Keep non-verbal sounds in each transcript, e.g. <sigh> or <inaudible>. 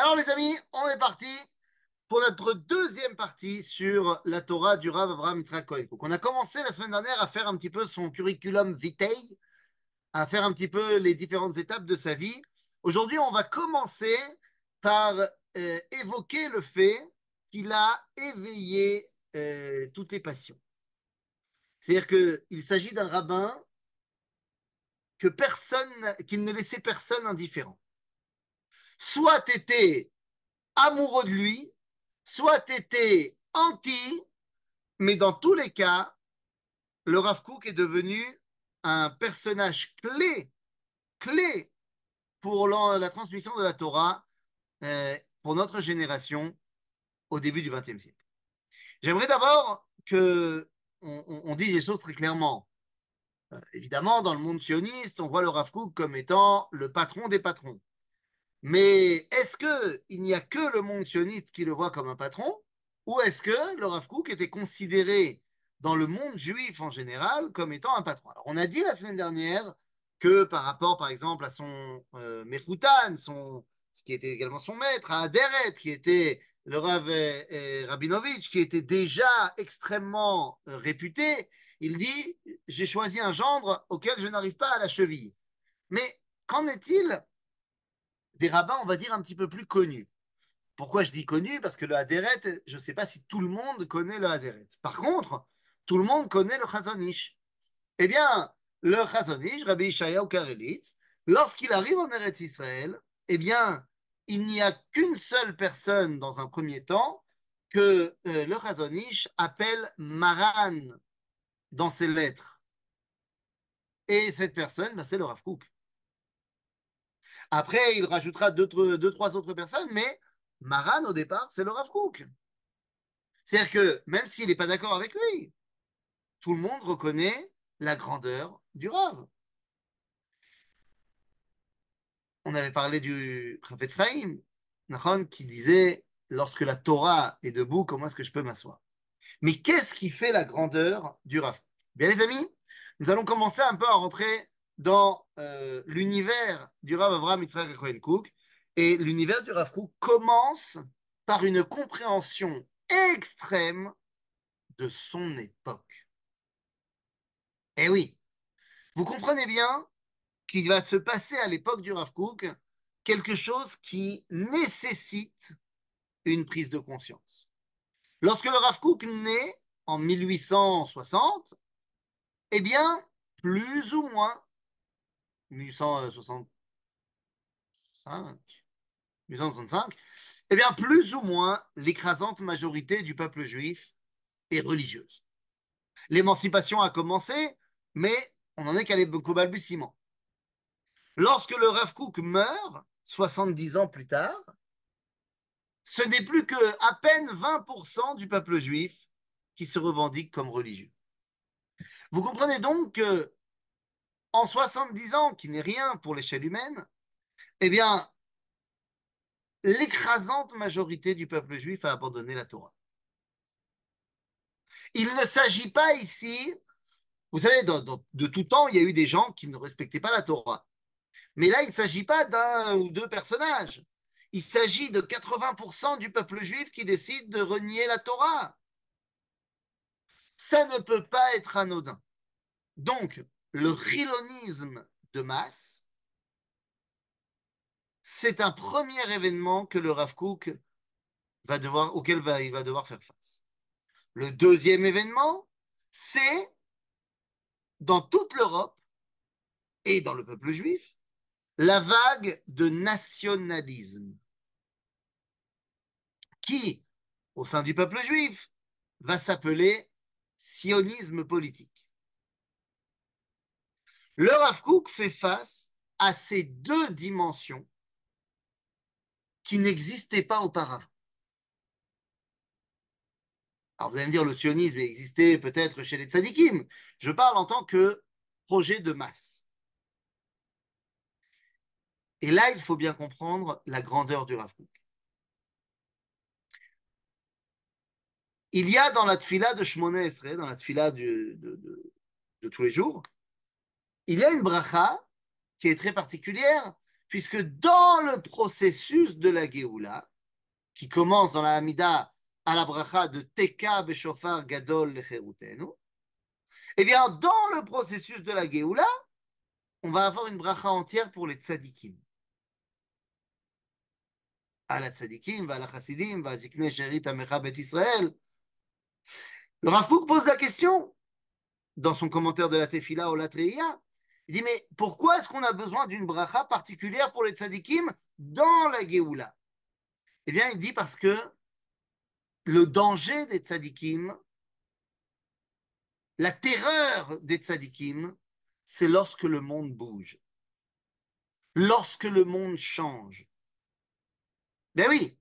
Alors les amis, on est parti pour notre deuxième partie sur la Torah du Rav Avraham Cohen. Donc on a commencé la semaine dernière à faire un petit peu son curriculum vitae, à faire un petit peu les différentes étapes de sa vie. Aujourd'hui, on va commencer par euh, évoquer le fait qu'il a éveillé euh, toutes les passions. C'est-à-dire qu'il s'agit d'un rabbin que personne, qu'il ne laissait personne indifférent. Soit tu étais amoureux de lui, soit tu étais anti, mais dans tous les cas, le Rav Kook est devenu un personnage clé, clé pour la transmission de la Torah euh, pour notre génération au début du XXe siècle. J'aimerais d'abord que on, dise les choses très clairement. Euh, évidemment, dans le monde sioniste, on voit le Rav Kook comme étant le patron des patrons. Mais est-ce qu'il n'y a que le monde sioniste qui le voit comme un patron? Ou est-ce que le Rav Kook était considéré dans le monde juif en général comme étant un patron? Alors, on a dit la semaine dernière que par rapport, par exemple, à son euh, son, ce qui était également son maître, à Aderet, qui était le Rav euh, Rabinovitch, qui était déjà extrêmement euh, réputé, il dit J'ai choisi un gendre auquel je n'arrive pas à la cheville. Mais qu'en est-il des rabbins, on va dire, un petit peu plus connus Pourquoi je dis connus? Parce que le Haderet, je ne sais pas si tout le monde connaît le Haderet. Par contre, tout le monde connaît le Chazonish. Eh bien, le Chazonish, Rabbi Ishayahu Karelitz, lorsqu'il arrive en Eretz Israël, eh bien, il n'y a qu'une seule personne dans un premier temps que euh, le Chazonish appelle Maran dans ses lettres. Et cette personne, ben, c'est le Rav Kook. Après, il rajoutera deux, trois autres personnes, mais Maran, au départ, c'est le Rav Kook. C'est-à-dire que même s'il n'est pas d'accord avec lui, tout le monde reconnaît la grandeur du Rav. On avait parlé du Chafetz Chaim, qui disait lorsque la Torah est debout, comment est-ce que je peux m'asseoir? Mais qu'est-ce qui fait la grandeur du Rav? Bien, les amis, nous allons commencer un peu à rentrer dans euh, l'univers du Rav Avraham Yitzhak Cohen Cook. Et l'univers du Rav Kook commence par une compréhension extrême de son époque. Eh oui, vous comprenez bien qu'il va se passer à l'époque du Rav Kook quelque chose qui nécessite une prise de conscience. Lorsque le Rav Kook naît en 1860, eh bien, plus ou moins, 1865, 1865, eh bien, plus ou moins, l'écrasante majorité du peuple juif est religieuse. L'émancipation a commencé, mais on n'en est qu'à l'époque balbutiement. Lorsque le Rav Kook meurt, 70 ans plus tard, ce n'est plus que à peine 20% du peuple juif qui se revendique comme religieux. Vous comprenez donc que en 70 ans, qui n'est rien pour l'échelle humaine, eh bien, l'écrasante majorité du peuple juif a abandonné la Torah. Il ne s'agit pas ici, vous savez, de tout temps, il y a eu des gens qui ne respectaient pas la Torah. Mais là, il ne s'agit pas d'un ou deux personnages. Il s'agit de 80% du peuple juif qui décide de renier la Torah. Ça ne peut pas être anodin. Donc, le chilonisme de masse, c'est un premier événement que le Rav Kook va devoir, auquel il va devoir faire face. Le deuxième événement, c'est dans toute l'Europe et dans le peuple juif, la vague de nationalisme qui, au sein du peuple juif, va s'appeler sionisme politique. Le Rav fait face à ces deux dimensions qui n'existaient pas auparavant. Alors vous allez me dire, le sionisme existait peut-être chez les tzadikim. Je parle en tant que projet de masse. Et là, il faut bien comprendre la grandeur du Rav Il y a dans la tfila de Esrei, dans la tfila de tous les jours, il y a une bracha qui est très particulière, puisque dans le processus de la Géoula, qui commence dans la Hamida à la bracha de Teka Beshofar Gadol Lecherutenu, eh bien, dans le processus de la Géoula, on va avoir une bracha entière pour les tzadikim. À la tzadikim, va la chassidim, va zikne sherit amecha bet Israël. Le Rafouk pose la question dans son commentaire de la Tefila au Latreia. Il dit, mais pourquoi est-ce qu'on a besoin d'une bracha particulière pour les tzadikim dans la Géoula? Eh bien, il dit parce que le danger des tzadikim, la terreur des tzadikim, c'est lorsque le monde bouge, lorsque le monde change. Ben oui,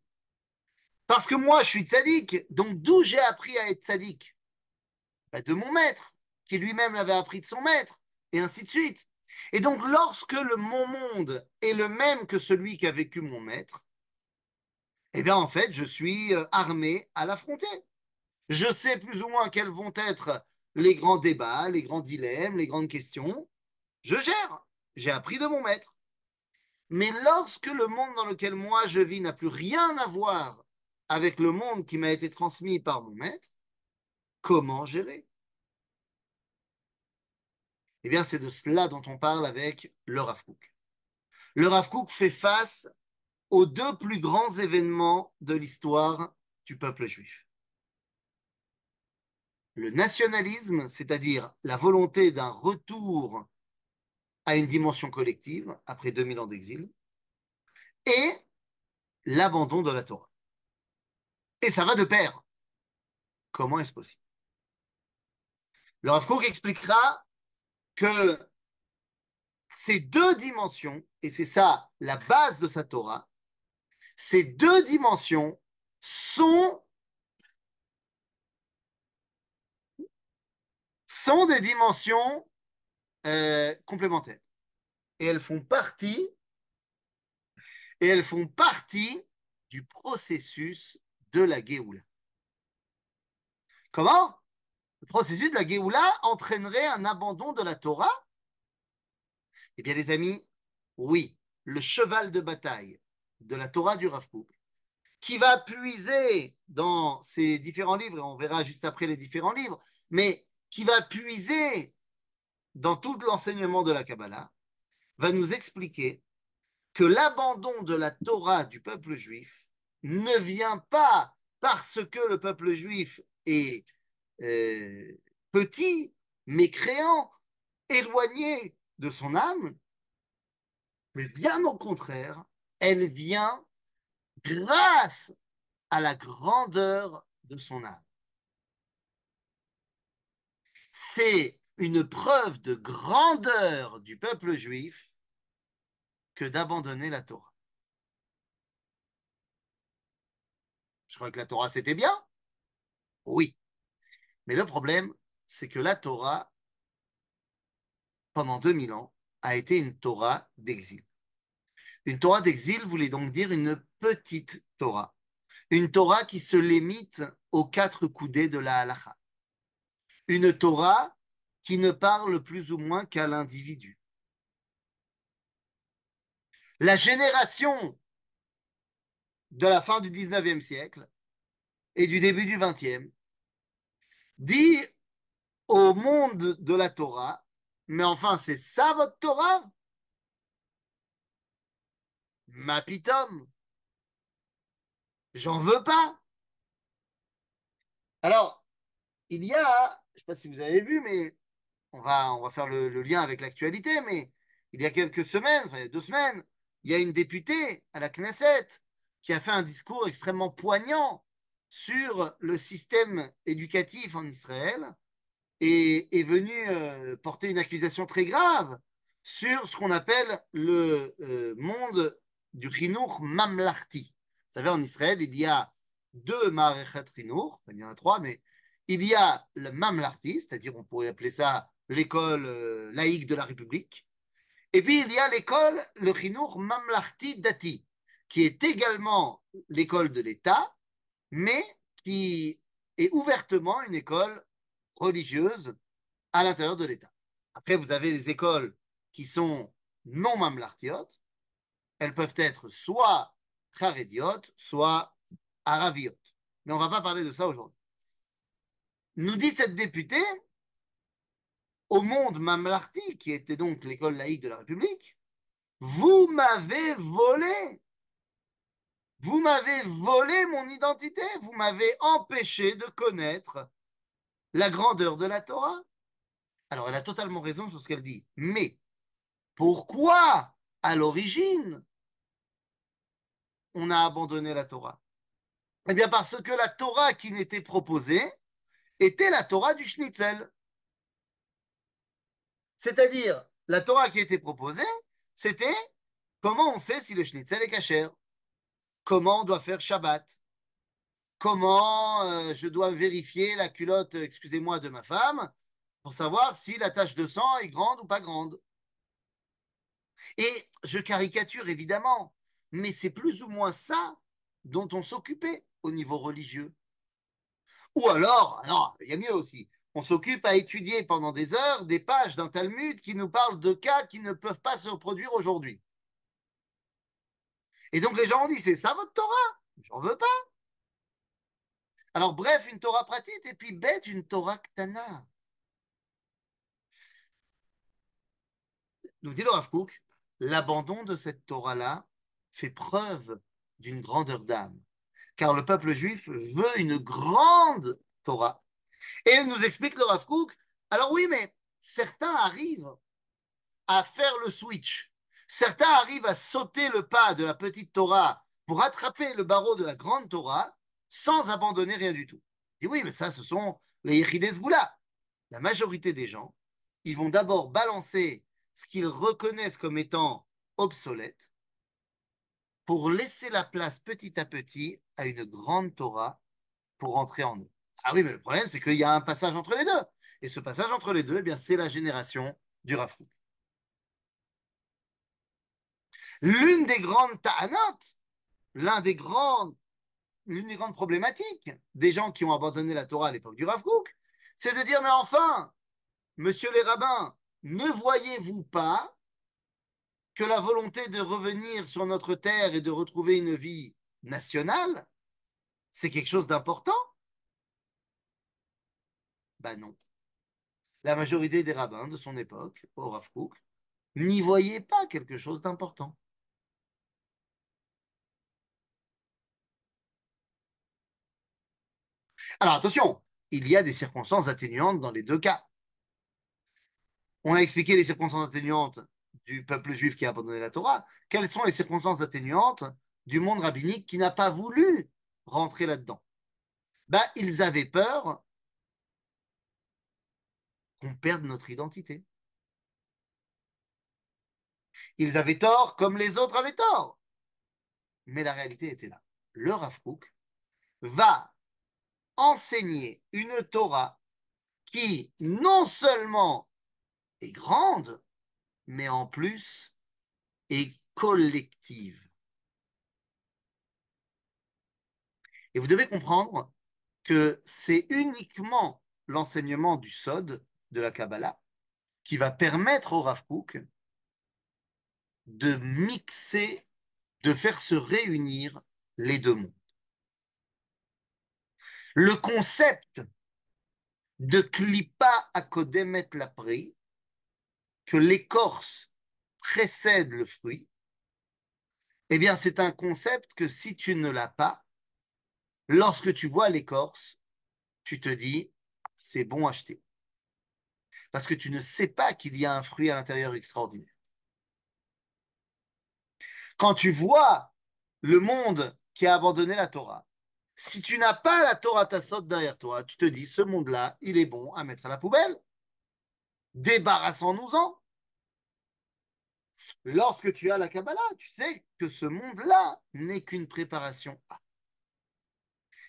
parce que moi je suis tzadik, donc d'où j'ai appris à être tzadik? Ben De mon maître, qui lui-même l'avait appris de son maître, et ainsi de suite. Et donc lorsque le, mon monde est le même que celui qu'a vécu mon maître, eh bien en fait je suis euh, armé à l'affronter. Je sais plus ou moins quels vont être les grands débats, les grands dilemmes, les grandes questions. Je gère. J'ai appris de mon maître. Mais lorsque le monde dans lequel moi je vis n'a plus rien à voir avec le monde qui m'a été transmis par mon maître, comment gérer? Eh bien, c'est de cela dont on parle avec le Rav Le Rav fait face aux deux plus grands événements de l'histoire du peuple juif le nationalisme, c'est-à-dire la volonté d'un retour à une dimension collective après 2000 ans d'exil, et l'abandon de la Torah. Et ça va de pair. Comment est-ce possible? Le Rav expliquera que ces deux dimensions, et c'est ça la base de sa Torah, ces deux dimensions sont sont des dimensions euh, complémentaires. Et elles font partie, et elles font partie du processus de la Géoula. Comment? Le processus de la Géoula entraînerait un abandon de la Torah? Eh bien, les amis, oui, le cheval de bataille de la Torah du Rav qui va puiser dans ces différents livres, et on verra juste après les différents livres, mais qui va puiser dans tout l'enseignement de la Kabbalah, va nous expliquer que l'abandon de la Torah du peuple juif ne vient pas parce que le peuple juif est euh, petit, mécréant, éloigné de son âme, mais bien au contraire, elle vient grâce à la grandeur de son âme c'est une preuve de grandeur du peuple juif que d'abandonner la Torah. Je crois que la Torah, c'était bien Oui. Mais le problème, c'est que la Torah, pendant 2000 ans, a été une Torah d'exil. Une Torah d'exil voulait donc dire une petite Torah. Une Torah qui se limite aux quatre coudées de la halacha une Torah qui ne parle plus ou moins qu'à l'individu. La génération de la fin du 19e siècle et du début du 20e dit au monde de la Torah, mais enfin c'est ça votre Torah? Ma pitom, j'en veux pas. Alors, il y a je ne sais pas si vous avez vu, mais on va, on va faire le, lien avec l'actualité, mais il y a quelques semaines, enfin il y a deux semaines, il y a une députée à la Knesset qui a fait un discours extrêmement poignant sur le système éducatif en Israël et est venue euh, porter une accusation très grave sur ce qu'on appelle le euh, monde du chinour mamlarti. Vous savez, en Israël, il y a deux marechet chinour, il y en a trois, mais il y a le Mamlarti, c'est-à-dire on pourrait appeler ça l'école euh, laïque de la République. Et puis il y a l'école, le Chinour Mamlarti Dati, qui est également l'école de l'État, mais qui est ouvertement une école religieuse à l'intérieur de l'État. Après, vous avez les écoles qui sont non mamlartiotes, elles peuvent être soit charédiotes, soit araviotes. Mais on ne va pas parler de ça aujourd'hui. Nous dit cette députée, au monde Mamlarti, qui était donc l'école laïque de la République, vous m'avez volé. Vous m'avez volé mon identité. Vous m'avez empêché de connaître la grandeur de la Torah. Alors, elle a totalement raison sur ce qu'elle dit. Mais pourquoi, à l'origine, on a abandonné la Torah? Eh bien, parce que la Torah qui n'était proposée était la Torah du Schnitzel. C'est-à-dire, la Torah qui était proposée, c'était comment on sait si le Schnitzel est cachère Comment on doit faire Shabbat? Comment euh, je dois vérifier la culotte, excusez-moi, de ma femme pour savoir si la tache de sang est grande ou pas grande? Et je caricature évidemment, mais c'est plus ou moins ça dont on s'occupait au niveau religieux. Ou alors, non, il y a mieux aussi. On s'occupe à étudier pendant des heures des pages d'un Talmud qui nous parle de cas qui ne peuvent pas se reproduire aujourd'hui. Et donc les gens ont dit, c'est ça votre Torah? J'en veux pas. Alors bref, une Torah pratique et puis bête, une Torah ktana. Nous dit le Rav l'abandon de cette Torah-là fait preuve d'une grandeur d'âme. Car le peuple juif veut une grande Torah. Et nous explique le Rav alors oui, mais certains arrivent à faire le switch. Certains arrivent à sauter le pas de la petite Torah pour attraper le barreau de la grande Torah sans abandonner rien du tout. Et oui, mais ça, ce sont les Yechides Goula. La majorité des gens, ils vont d'abord balancer ce qu'ils reconnaissent comme étant obsolète pour laisser la place petit à petit à une grande Torah pour entrer en eux. Ah oui, mais le problème, c'est qu'il y a un passage entre les deux. Et ce passage entre les deux, eh bien, c'est la génération du Rafou. L'une des grandes ta'anot, l'un des grandes, l'une des grandes problématiques des gens qui ont abandonné la Torah à l'époque du Rav c'est de dire, mais enfin, monsieur les rabbins, ne voyez-vous pas que la volonté de revenir sur notre terre et de retrouver une vie nationale, c'est quelque chose d'important? Ben non. La majorité des rabbins de son époque, au Rav n'y voyaient pas quelque chose d'important. Alors attention, il y a des circonstances atténuantes dans les deux cas. On a expliqué les circonstances atténuantes du peuple juif qui a abandonné la Torah. Quelles sont les circonstances atténuantes du monde rabbinique qui n'a pas voulu rentrer là-dedans? Ben, Ils avaient peur qu'on perde notre identité. Ils avaient tort comme les autres avaient tort. Mais la réalité était là. Le Rav va enseigner une Torah qui non seulement est grande, mais en plus est collective. Et vous devez comprendre que c'est uniquement l'enseignement du Sod, de la Kabbalah, qui va permettre au Rav de mixer, de faire se réunir les deux mondes. Le concept de klipa akodemet lapri, que l'écorce précède le fruit, eh bien, c'est un concept que si tu ne l'as pas, lorsque tu vois l'écorce, tu te dis, c'est bon acheter. Parce que tu ne sais pas qu'il y a un fruit à l'intérieur extraordinaire. Quand tu vois le monde qui a abandonné la Torah, si tu n'as pas la Torah Tassot derrière toi, tu te dis, ce monde-là, il est bon à mettre à la poubelle. Débarrassons-nous-en. Lorsque tu as la Kabbalah, tu sais que ce monde-là n'est qu'une préparation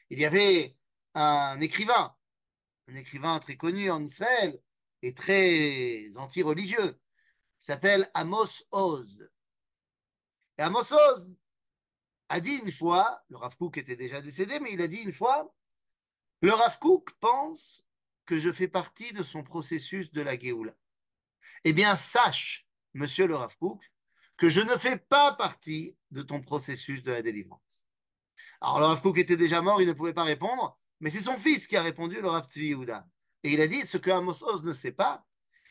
Il y avait un écrivain, un écrivain très connu en Israël et très anti-religieux, s'appelle Amos Oz. Amos Oz, a dit une fois, le Rav était déjà décédé, mais il a dit une fois, le Rav pense que je fais partie de son processus de la Géoula. Eh bien, sache, monsieur le Rav que je ne fais pas partie de ton processus de la délivrance. Alors le Rav Kook était déjà mort, il ne pouvait pas répondre, mais c'est son fils qui a répondu, le Rav Yehuda. Et il a dit, ce que Amos Oz ne sait pas,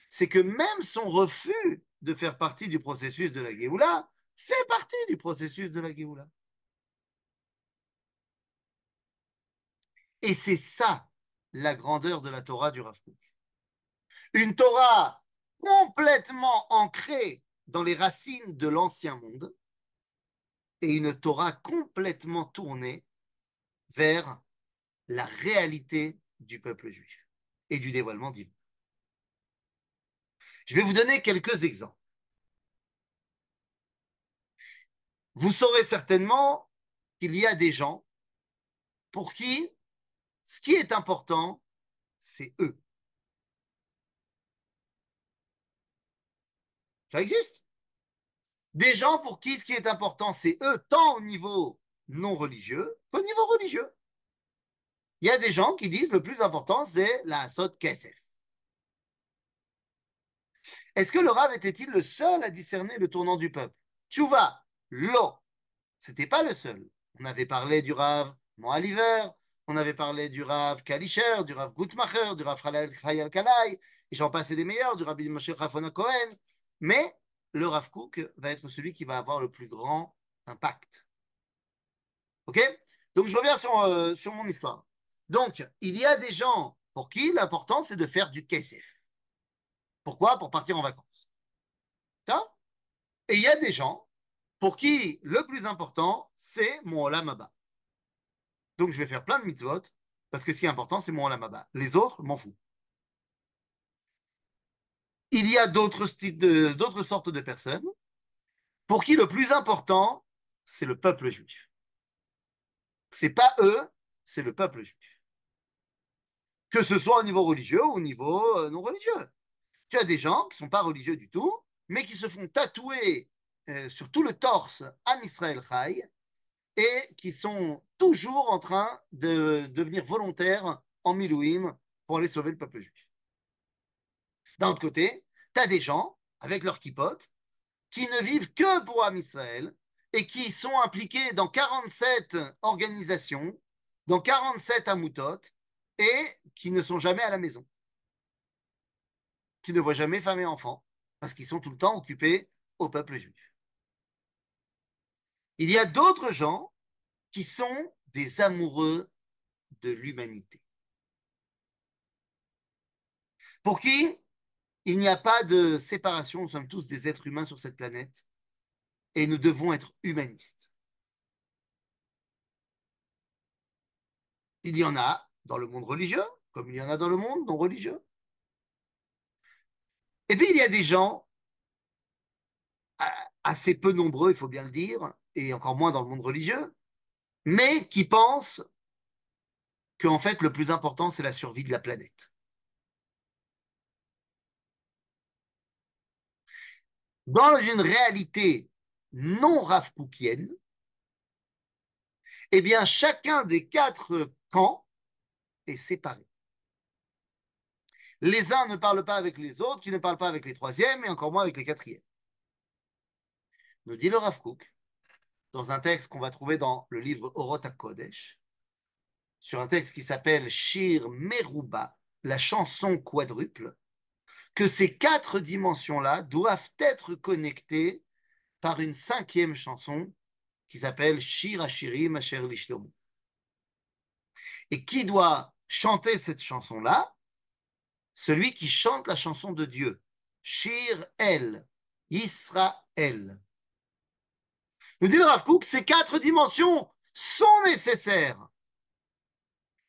c'est que même son refus de faire partie du processus de la Géoula fait partie du processus de la Géoula. Et c'est ça la grandeur de la Torah du Rav Kook. Une Torah complètement ancrée dans les racines de l'ancien monde et une Torah complètement tournée vers la réalité du peuple juif et du dévoilement divin. Je vais vous donner quelques exemples. Vous saurez certainement qu'il y a des gens pour qui ce qui est important, c'est eux. Ça existe. Des gens pour qui ce qui est important, c'est eux, tant au niveau non religieux qu'au niveau religieux. Il y a des gens qui disent le plus important, c'est la sot kesef. Est-ce que le Rav était-il le seul à discerner le tournant du peuple? Tchouva, lo. C'était pas le seul. On avait parlé du Rav Moaliver, on avait parlé du Rav Kalischer, du Rav Gutmacher, du Rav Chayal Kalai, et j'en passais des meilleurs, du Rabbi Moshe Rafona Cohen. Mais le Rav Kook va être celui qui va avoir le plus grand impact. Ok? Donc je reviens sur, euh, sur mon histoire. Donc, il y a des gens pour qui l'important c'est de faire du KSF. Pourquoi? Pour partir en vacances. Et il y a des gens pour qui le plus important c'est mon Olam donc, je vais faire plein de mitzvot, parce que ce qui est important, c'est mon olamaba. Les autres, m'en fous. Il y a d'autres sortes de personnes pour qui le plus important, c'est le peuple juif. C'est pas eux, c'est le peuple juif. Que ce soit au niveau religieux ou au niveau euh, non religieux. Tu as des gens qui ne sont pas religieux du tout, mais qui se font tatouer euh, sur tout le torse à Israël Chai et qui sont toujours en train de devenir volontaires en Milouim pour aller sauver le peuple juif. D'un autre côté, tu as des gens, avec leur kipote, qui ne vivent que pour Am Israël et qui sont impliqués dans 47 organisations, dans 47 amoutotes, et qui ne sont jamais à la maison, qui ne voient jamais femmes et enfants, parce qu'ils sont tout le temps occupés au peuple juif. Il y a d'autres gens qui sont des amoureux de l'humanité. Pour qui il n'y a pas de séparation, nous sommes tous des êtres humains sur cette planète et nous devons être humanistes. Il y en a dans le monde religieux, comme il y en a dans le monde non religieux. Et puis il y a des gens assez peu nombreux, il faut bien le dire, et encore moins dans le monde religieux, mais qui pensent qu'en fait, le plus important, c'est la survie de la planète. Dans une réalité non rafkoukienne, eh bien, chacun des quatre camps est séparé. Les uns ne parlent pas avec les autres, qui ne parlent pas avec les troisièmes, et encore moins avec les quatrièmes. Nous dit le Rav dans un texte qu'on va trouver dans le livre Orot Kodesh, sur un texte qui s'appelle Shir Meruba, la chanson quadruple, que ces quatre dimensions-là doivent être connectées par une cinquième chanson qui s'appelle Shir Ashirim Asher Lishlomu. Et qui doit chanter cette chanson-là? Celui qui chante la chanson de Dieu. Shir El, Israël. Nous dit le Rav Kook, ces quatre dimensions sont nécessaires.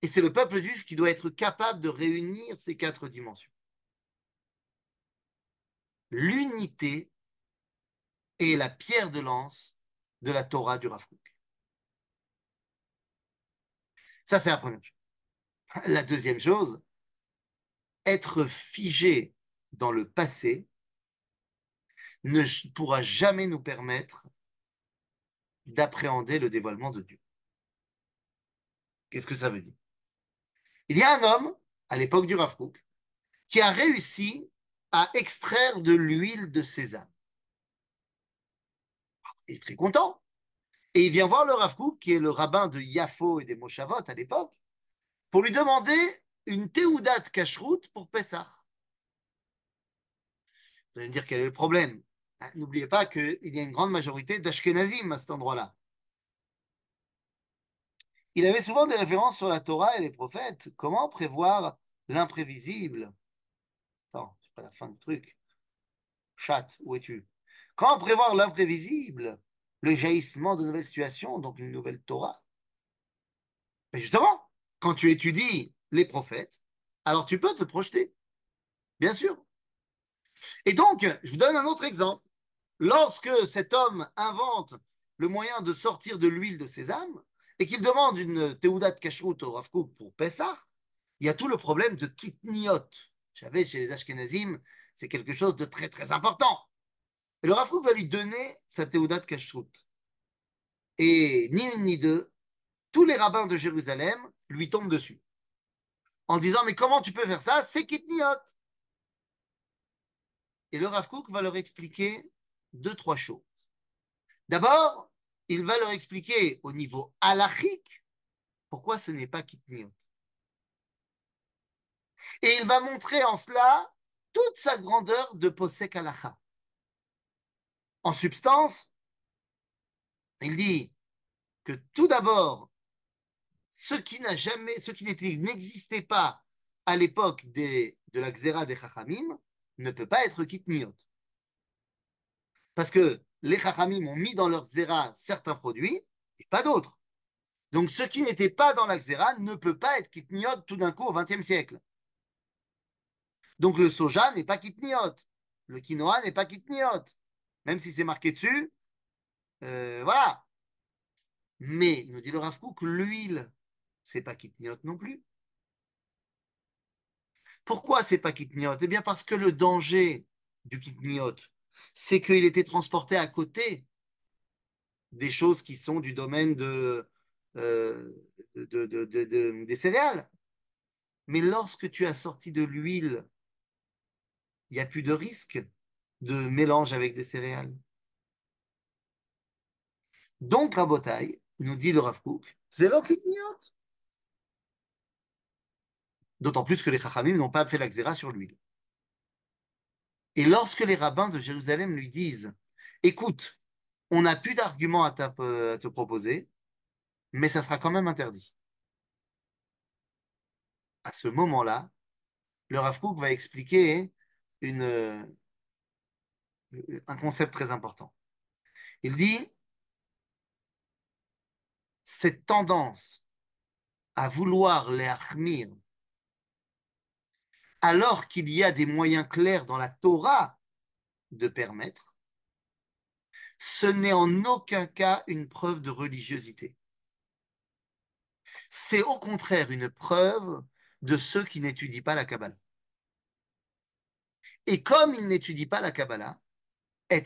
Et c'est le peuple juif qui doit être capable de réunir ces quatre dimensions. L'unité est la pierre de lance de la Torah du Rav Kook. Ça, c'est la première chose. La deuxième chose, être figé dans le passé ne pourra jamais nous permettre d'appréhender le dévoilement de Dieu. Qu'est-ce que ça veut dire? Il y a un homme, à l'époque du Rav qui a réussi à extraire de l'huile de sésame. est très content. Et il vient voir le Rav Kook, qui est le rabbin de Yafo et des Moshavot à l'époque, pour lui demander une Teudat Kashrut pour Pessah. Vous allez me dire quel est le problème? Hein, n'oubliez pas qu'il y a une grande majorité d'Ashkenazim à cet endroit-là. Il avait souvent des références sur la Torah et les prophètes. Comment prévoir l'imprévisible? Attends, c'est pas la fin du truc. Chat, où es-tu? Comment prévoir l'imprévisible? Le jaillissement de nouvelles situations, donc une nouvelle Torah? Justement, quand tu étudies les prophètes, alors tu peux te projeter. Bien sûr. Et donc, je vous donne un autre exemple. Lorsque cet homme invente le moyen de sortir de l'huile de sésame et qu'il demande une Teudat Kashrut au Rav pour Pessah, il y a tout le problème de kitniot. Vous savez, chez les Ashkenazim, c'est quelque chose de très très important. Et le Rav va lui donner sa Teudat Kashrut. Et ni une ni deux, tous les rabbins de Jérusalem lui tombent dessus. En disant, mais comment tu peux faire ça? C'est kitniot. Et le Rav va leur expliquer deux, trois choses. D'abord, il va leur expliquer au niveau halachique pourquoi ce n'est pas kitniot. Et il va montrer en cela toute sa grandeur de posek halacha. En substance, il dit que tout d'abord, ce qui n'a jamais, ce qui n'existait pas à l'époque de la Xéra des Chachamim ne peut pas être kitniot. Parce que les Chachamim ont mis dans leur Xéra certains produits et pas d'autres. Donc ce qui n'était pas dans la Xéra ne peut pas être kitniot tout d'un coup au XXe siècle. Donc le soja n'est pas kitniot, le quinoa n'est pas kitniot, même si c'est marqué dessus. Euh, voilà. Mais, nous dit le Rav que l'huile, c'est pas kitniot non plus. Pourquoi c'est pas kitniot? Eh bien parce que le danger du kitniot, c'est qu'il était transporté à côté des choses qui sont du domaine euh, des céréales. Mais lorsque tu as sorti de l'huile, il n'y a plus de risque de mélange avec des céréales. Donc, Rabotai, nous dit le Rav Kook, c'est. D'autant plus que les Chachamim n'ont pas fait la xéra sur l'huile. Et lorsque les rabbins de Jérusalem lui disent Écoute, on n'a plus d'arguments à, te proposer, mais ça sera quand même interdit. À ce moment-là, le Rav Kook va expliquer une, un concept très important. Il dit cette tendance à vouloir les achmir alors qu'il y a des moyens clairs dans la Torah de permettre, ce n'est en aucun cas une preuve de religiosité. C'est au contraire une preuve de ceux qui n'étudient pas la Kabbalah. Et comme ils n'étudient pas la Kabbalah, Et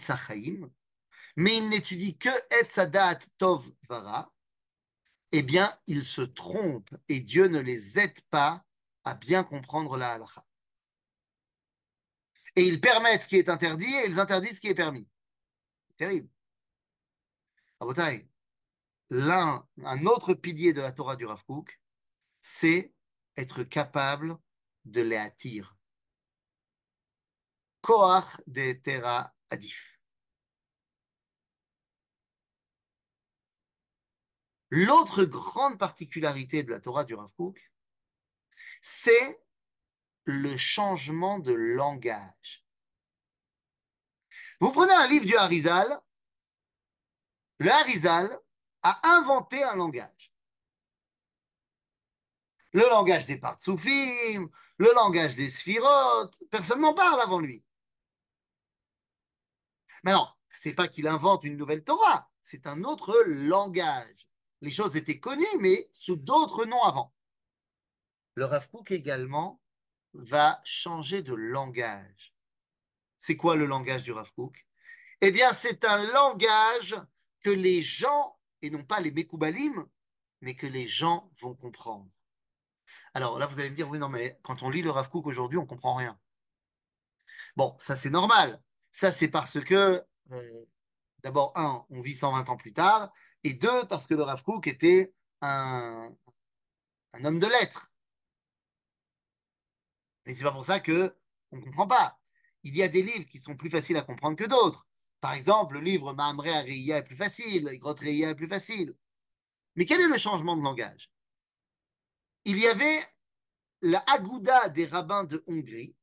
mais ils n'étudient que Etzadat Tov Vara, eh bien, ils se trompent et Dieu ne les aide pas à bien comprendre la halakha. Et ils permettent ce qui est interdit et ils interdisent ce qui est permis. Terrible. L'un, un autre pilier de la Torah du Rav c'est être capable de les attirer. Koach de Tera Adif. L'autre grande particularité de la Torah du Rav c'est le changement de langage. Vous prenez un livre du Harizal, le Harizal a inventé un langage. Le langage des Partsoufim, le langage des Sphirotes, personne n'en parle avant lui. Mais non, c'est pas qu'il invente une nouvelle Torah, c'est un autre langage. Les choses étaient connues, mais sous d'autres noms avant. Le Rav également va changer de langage. C'est quoi le langage du Rav Eh bien, c'est un langage que les gens, et non pas les Mekoubalim, mais que les gens vont comprendre. Alors là, vous allez me dire, oui, non, mais quand on lit le Rav aujourd'hui, on comprend rien. Bon, ça c'est normal. Ça c'est parce que euh, d'abord, un, on vit 120 ans plus tard, et deux, parce que le Rav Kook était un homme de lettres. Mais c'est pas pour ça que on comprend pas. Il y a des livres qui sont plus faciles à comprendre que d'autres. Par exemple, le livre Mahamre Ariya est plus facile, Grotte Reiya est plus facile. Mais quel est le changement de langage? Il y avait la Agouda des rabbins de Hongrie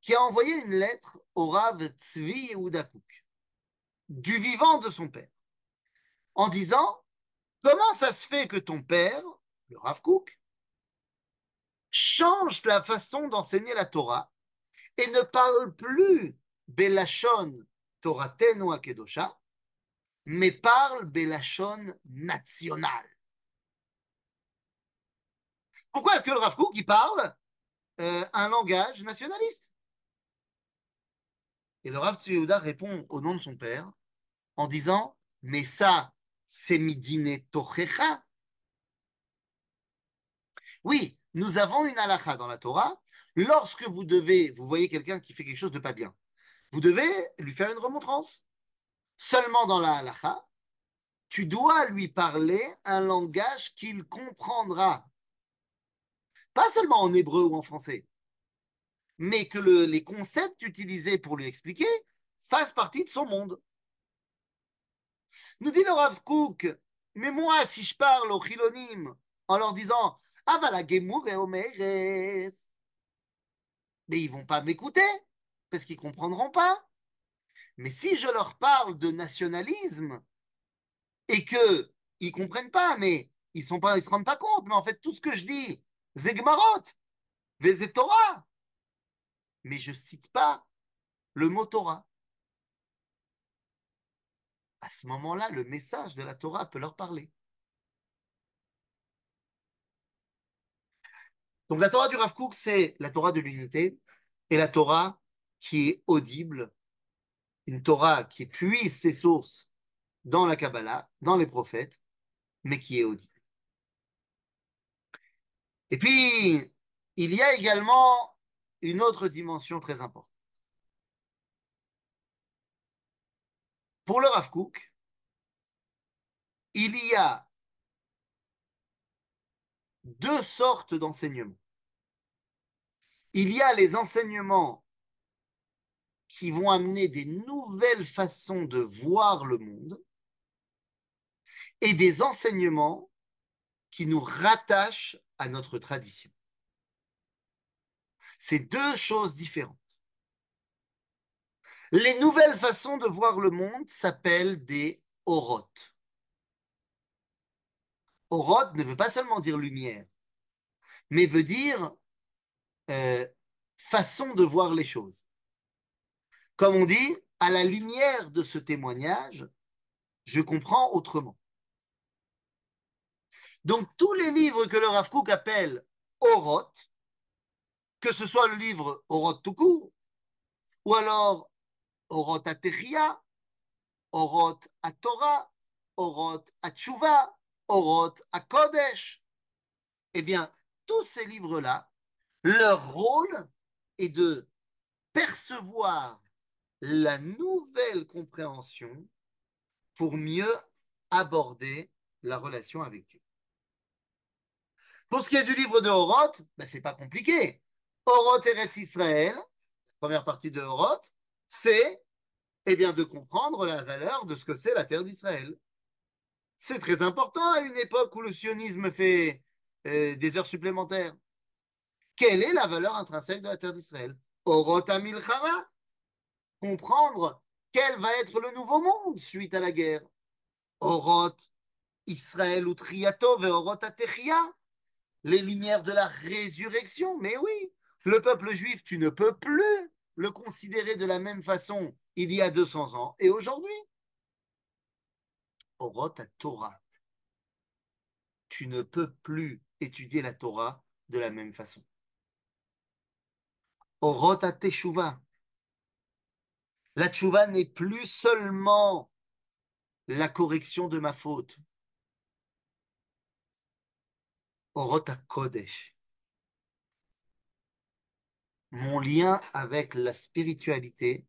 qui a envoyé une lettre au Rav Tzvi Yehudakouk, du vivant de son père, en disant Comment ça se fait que ton père, le Rav Kouk, change la façon d'enseigner la Torah et ne parle plus Belachon Toratenu Akedosha, mais parle Belachon national. Pourquoi est-ce que le Rav il parle euh, un langage nationaliste? Et le Rav répond au nom de son père en disant Mais ça, c'est Midine Tochecha. Oui, nous avons une halakha dans la Torah. Lorsque vous devez, vous voyez quelqu'un qui fait quelque chose de pas bien, vous devez lui faire une remontrance. Seulement dans la halakha, tu dois lui parler un langage qu'il comprendra. Pas seulement en hébreu ou en français, mais que le, les concepts utilisés pour lui expliquer fassent partie de son monde. Nous dit le Rav Kook, mais moi, si je parle aux chilonim en leur disant la Mais ils vont pas m'écouter, parce qu'ils comprendront pas. Mais si je leur parle de nationalisme, et que ils comprennent pas, mais ils sont se rendent pas compte, mais en fait, tout ce que je dis, Zegmarot, Torah, mais je cite pas le mot Torah. À ce moment-là, le message de la Torah peut leur parler. Donc la Torah du Rav Kook, c'est la Torah de l'unité et la Torah qui est audible, une Torah qui puise ses sources dans la Kabbalah, dans les prophètes, mais qui est audible. Et puis, il y a également une autre dimension très importante. Pour le Rav Kook, il y a deux sortes d'enseignements. Il y a les enseignements qui vont amener des nouvelles façons de voir le monde et des enseignements qui nous rattachent à notre tradition. C'est deux choses différentes. Les nouvelles façons de voir le monde s'appellent des orotes. Orot ne veut pas seulement dire lumière, mais veut dire euh, façon de voir les choses. Comme on dit, à la lumière de ce témoignage, je comprends autrement. Donc tous les livres que le Rav Kook appelle Orot, que ce soit le livre Orot tout ou alors Orot à Orot à Torah, Orot à Tshuva, Oroth à Kodesh. Eh bien, tous ces livres-là, leur rôle est de percevoir la nouvelle compréhension pour mieux aborder la relation avec Dieu. Pour ce qui est du livre de Oroth, ben, c'est pas compliqué. Oroth Eretz Israël, première partie de Oroth, c'est eh bien, de comprendre la valeur de ce que c'est la terre d'Israël. C'est très important à une époque où le sionisme fait euh, des heures supplémentaires. Quelle est la valeur intrinsèque de la terre d'Israël? Orota Milchama. Comprendre quel va être le nouveau monde suite à la guerre. Orot Israël ou Triato Orot Techia. Les lumières de la résurrection. Mais oui, le peuple juif, tu ne peux plus le considérer de la même façon il y a 200 ans et aujourd'hui. Orot à Torah. Tu ne peux plus étudier la Torah de la même façon. Orot à Teshuvah. La Teshuvah n'est plus seulement la correction de ma faute. Orot à Kodesh. Mon lien avec la spiritualité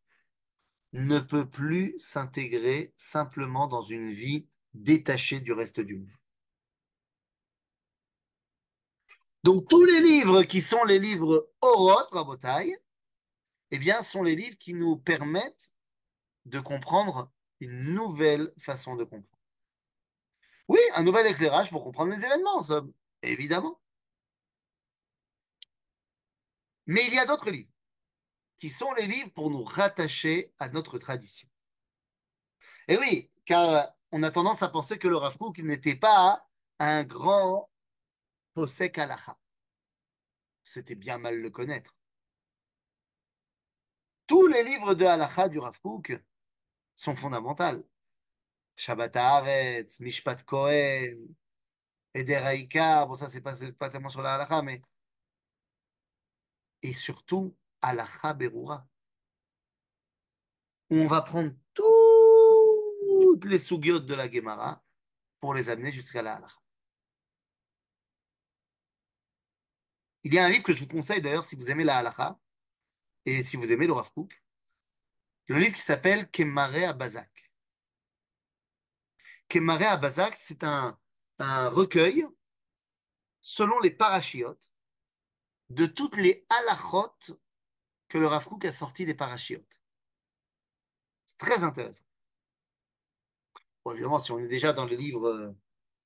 ne peut plus s'intégrer simplement dans une vie détachée du reste du monde. Donc tous les livres qui sont les livres Oroth, Rabotai, eh bien, sont les livres qui nous permettent de comprendre une nouvelle façon de comprendre. Oui, un nouvel éclairage pour comprendre les événements, évidemment. Mais il y a d'autres livres qui sont les livres pour nous rattacher à notre tradition. Et oui, car on a tendance à penser que le Rav Kook n'était pas un grand posek halacha. C'était bien mal le connaître. Tous les livres de halacha du Rav Kook sont fondamentaux. Shabbat Haaretz, Mishpat Kohen, Eder bon ça c'est pas, pas tellement sur la halacha, mais et surtout halacha berura. On va prendre toutes les sougiotes de la Gemara pour les amener jusqu'à la. Il y a un livre que je vous conseille d'ailleurs si vous aimez la halacha et si vous aimez le Rav Kook, le livre qui s'appelle Kemare Abazak. Kemare Abazak, c'est un, recueil selon les parachiotes de toutes les halachot que le Rav a sorti des parachiotes. C'est très intéressant. Évidemment, si on est déjà dans les livres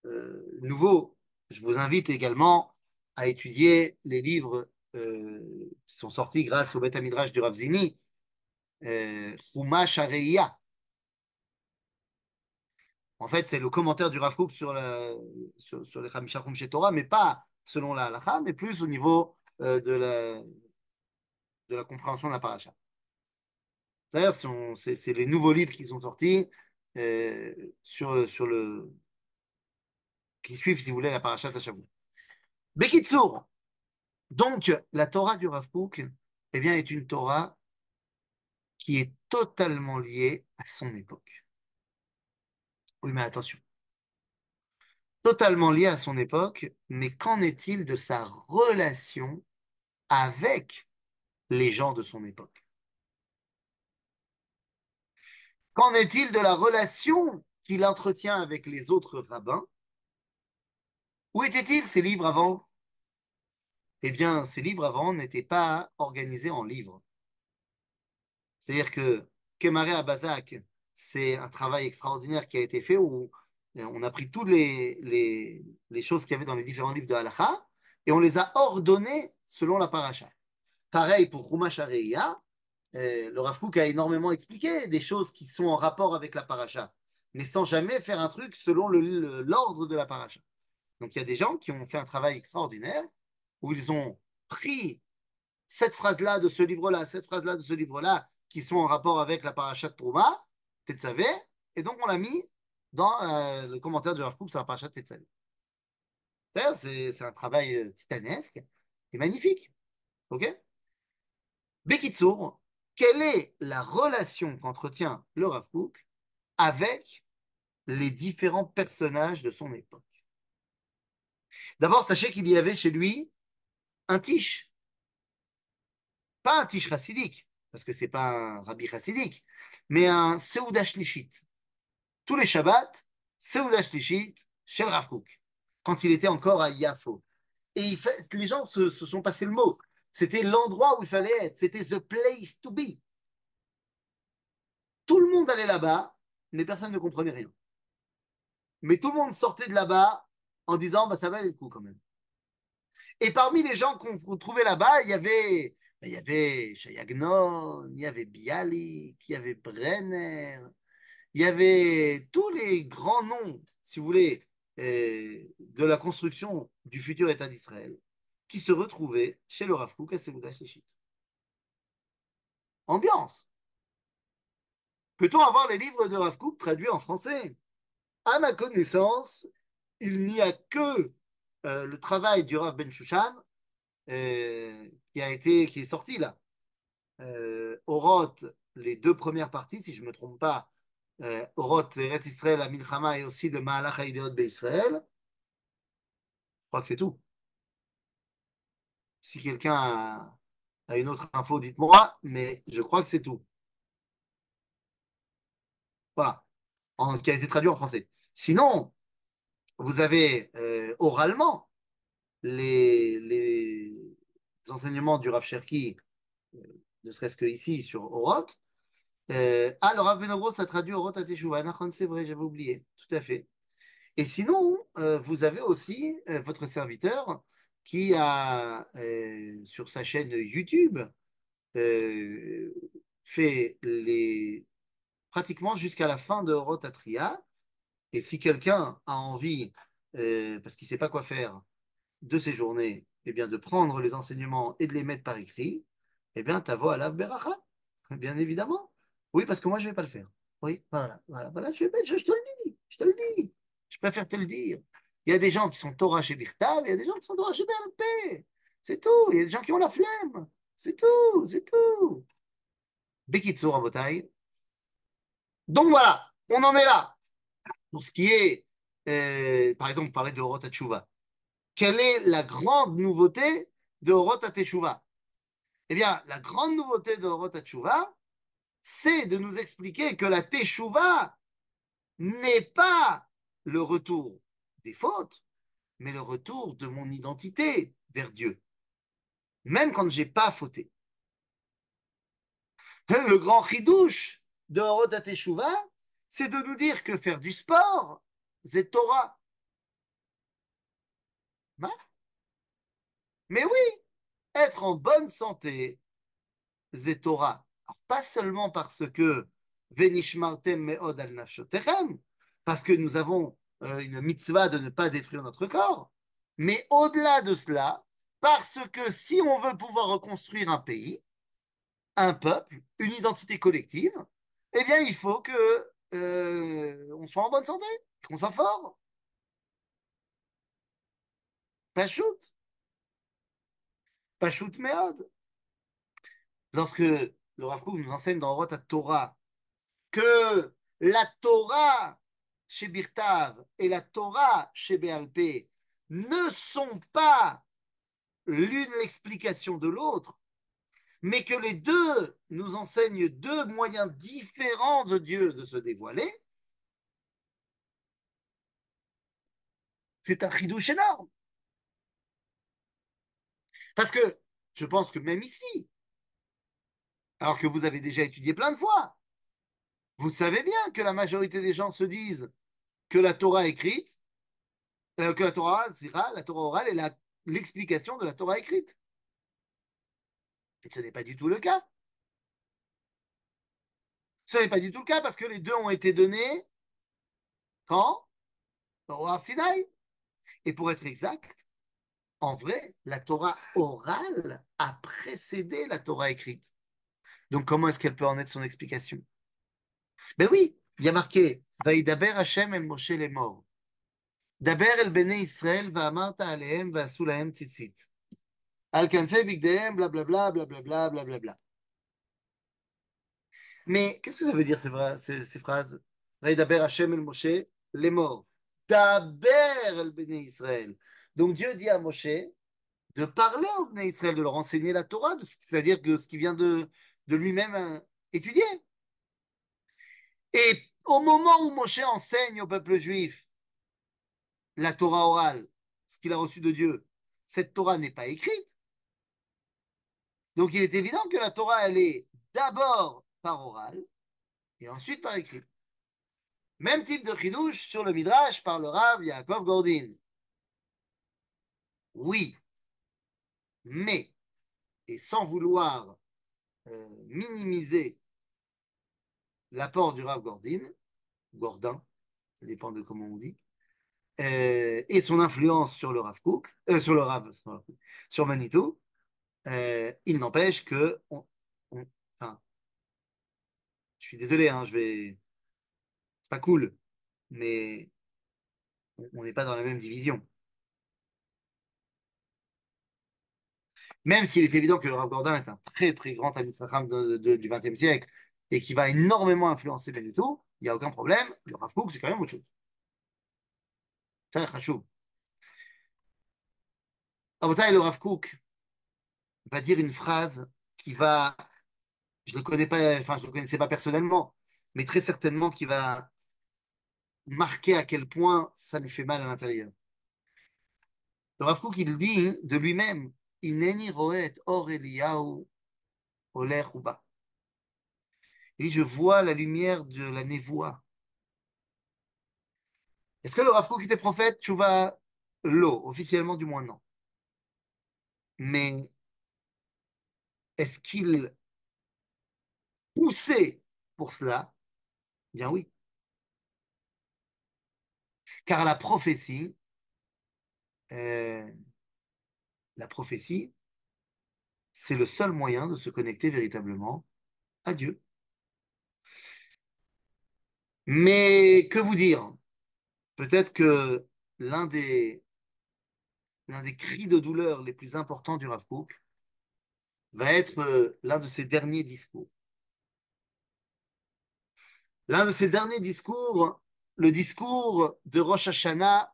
euh, nouveaux, je vous invite également à étudier les livres euh, qui sont sortis grâce au Beth Midrash du Rav Zini, euh, en fait, c'est le commentaire du Rav Kook sur, les Chamisha Torah, mais pas selon la halakha, mais plus au niveau euh, de, la, de la compréhension de la paracha. C'est-à-dire, c'est les nouveaux livres qui sont sortis euh, sur, sur le. qui suivent, si vous voulez, la paracha Tashavou. Bekitsour. Donc, la Torah du Rav eh bien, est une Torah qui est totalement liée à son époque. Oui, mais attention. Totalement lié à son époque, mais qu'en est-il de sa relation avec les gens de son époque Qu'en est-il de la relation qu'il entretient avec les autres rabbins? Où étaient-ils ces livres avant? Eh bien, ces livres avant n'étaient pas organisés en livres. C'est-à-dire que Kemaré à c'est un travail extraordinaire qui a été fait où euh, on a pris toutes les, les, choses qu'il y avait dans les différents livres de Halacha et on les a ordonnées selon la paracha. Pareil pour Rumash euh, le Rav Kook a énormément expliqué des choses qui sont en rapport avec la paracha, mais sans jamais faire un truc selon l'ordre de la paracha. Donc il y a des gens qui ont fait un travail extraordinaire où ils ont pris cette phrase-là de ce livre-là, cette phrase-là de ce livre-là, qui sont en rapport avec la paracha de Trouma, Tetzavé, et donc on l'a mis dans euh, le commentaire de Rav Kook sur la paracha Tetzavé. C'est un travail euh, titanesque et magnifique. Ok? Bekitsour, quelle est la relation qu'entretient le Rav Kook avec les différents personnages de son époque? D'abord, sachez qu'il y avait chez lui un tiche. Pas un tiche chassidique, parce que c'est pas un rabbi chassidique, mais un Seudah Shlishit. Tous les Shabbats, Seudah Shlishit chez le Rav quand il était encore à Yafo. Et les gens se, se sont passés le mot. C'était l'endroit où il fallait être. C'était the place to be. Tout le monde allait là-bas, mais personne ne comprenait rien. Mais tout le monde sortait de là-bas en disant bah, ça valait le coup quand même. Et parmi les gens qu'on trouvait là-bas, il y avait il y avait Chayagnon, il y avait Bialik, il y avait Brenner, il y avait tous les grands noms, si vous voulez, euh, de la construction du futur État d'Israël, qui se retrouvaient chez le Rav Kook à Ambiance. Peut-on avoir les livres de Rav Kook traduits en français? À ma connaissance, il n'y a que euh, le travail du Rav Ben Shushan euh, qui a été, qui est sorti là. Euh, Oroth, les deux premières parties, si je ne me trompe pas, euh, Oroth, Eret Israël, Amilchama et aussi le Ma'alach Haïdeot Israël. Je crois que c'est tout. Si quelqu'un a, une autre info, dites-moi, mais je crois que c'est tout. Voilà, qui a été traduit en français. Sinon, vous avez euh, oralement les, les, enseignements du Rav Cherki, euh, ne serait-ce que ici sur Oroth. Euh, ah, le Rav Benogros a traduit Oroth à Teshuvah. C'est vrai, j'avais oublié. Tout à fait. Et sinon, euh, vous avez aussi votre serviteur qui a, euh, sur sa chaîne YouTube, euh, fait les, pratiquement jusqu'à la fin de Rotatria. Et si quelqu'un a envie, euh, parce qu'il ne sait pas quoi faire de ces journées, eh bien de prendre les enseignements et de les mettre par écrit, eh bien, t'avo alav beracha, bien évidemment. Oui, parce que moi, je ne vais pas le faire. Oui, voilà, voilà, voilà, je, je te le dis, je te le dis. Je préfère te le dire. Il y a des gens qui sont Torah chez Birtav, il y a des gens qui sont Torah chez. C'est tout. Il y a des gens qui ont la flemme. C'est tout, c'est tout. Bekitsour, Rabotai. Donc voilà, on en est là. Pour ce qui est, euh, par exemple, parler de Horot. Quelle est la grande nouveauté de Horot Eh bien, la grande nouveauté de Horot c'est de nous expliquer que la Teshuvah n'est pas le retour des fautes, mais le retour de mon identité vers Dieu, même quand j'ai pas fauté. Le grand chidouche de Teshuvah, c'est de nous dire que faire du sport, c'est Torah. Mais oui, être en bonne santé, c'est Torah. Pas seulement parce que Venishmartem me'od al parce que nous avons euh, une mitzvah de ne pas détruire notre corps, mais au-delà de cela, parce que si on veut pouvoir reconstruire un pays, un peuple, une identité collective, eh bien, il faut que euh, on soit en bonne santé, qu'on soit fort. Pas shoot méode. Lorsque le Rav nous enseigne dans Rota Torah que la Torah chez Birtav et la Torah chez Béalpé ne sont pas l'une l'explication de l'autre, mais que les deux nous enseignent deux moyens différents de Dieu de se dévoiler, c'est un chidouche énorme. Parce que je pense que même ici, alors que vous avez déjà étudié plein de fois, vous savez bien que la majorité des gens se disent que la Torah écrite, euh, que la Torah, la Torah orale est l'explication de la Torah écrite. Et ce n'est pas du tout le cas. Ce n'est pas du tout le cas parce que les deux ont été donnés quand? Au Sinaï. Et pour être exact, en vrai, la Torah orale a précédé la Torah écrite. Donc comment est-ce qu'elle peut en être son explication? Ben oui, il y a marqué Va sulahem tzitzit. Al kanfe bigdehem, blablabla, blablabla, blablabla. Mais qu'est-ce que ça veut dire ces, phrases Moshe les morts. Donc Dieu dit à Moshe de parler au Bene Israël, de leur enseigner la Torah, c'est-à-dire ce qu'il vient de, de lui-même étudier. Et au moment où Moshe enseigne au peuple juif la Torah orale, ce qu'il a reçu de Dieu, cette Torah n'est pas écrite. Donc il est évident que la Torah, elle est d'abord par oral et ensuite par écrit. Même type de chidouche sur le Midrash par le Rav Yaakov Gordin. Oui, mais, et sans vouloir euh, minimiser l'apport du Rav Gordin, Gordin, ça dépend de comment on dit, euh, et son influence sur le Rav Cook, euh, sur le Rav, sur, Manitou, euh, il n'empêche que, je suis désolé, hein, je vais, c'est pas cool, mais on n'est pas dans la même division. Même s'il est évident que le Rav Gordin est un très très grand ami de, de, du XXe siècle et qui va énormément influencer Benito, il n'y a aucun problème. Le Rav Kook, c'est quand même autre chose. Très chachou. le Rav Kook va dire une phrase qui va, je le connais pas, enfin je le connaissais pas personnellement, mais très certainement qui va marquer à quel point ça lui fait mal à l'intérieur. Le Rav Kook, il dit de lui-même, Ineni roet or Eliyahu oler uba. Dit, je vois la lumière de la névoie. Est-ce que le Rav Kook était prophète? Tu vois l'eau, officiellement du moins non. Mais est-ce qu'il poussait pour cela? Bien oui. Car la prophétie, euh, la prophétie, c'est le seul moyen de se connecter véritablement à Dieu. Mais que vous dire? Peut-être que l'un des, l'un des cris de douleur les plus importants du Rav Kook va être euh, l'un de ses derniers discours. L'un de ses derniers discours, le discours de Rosh Hashanah,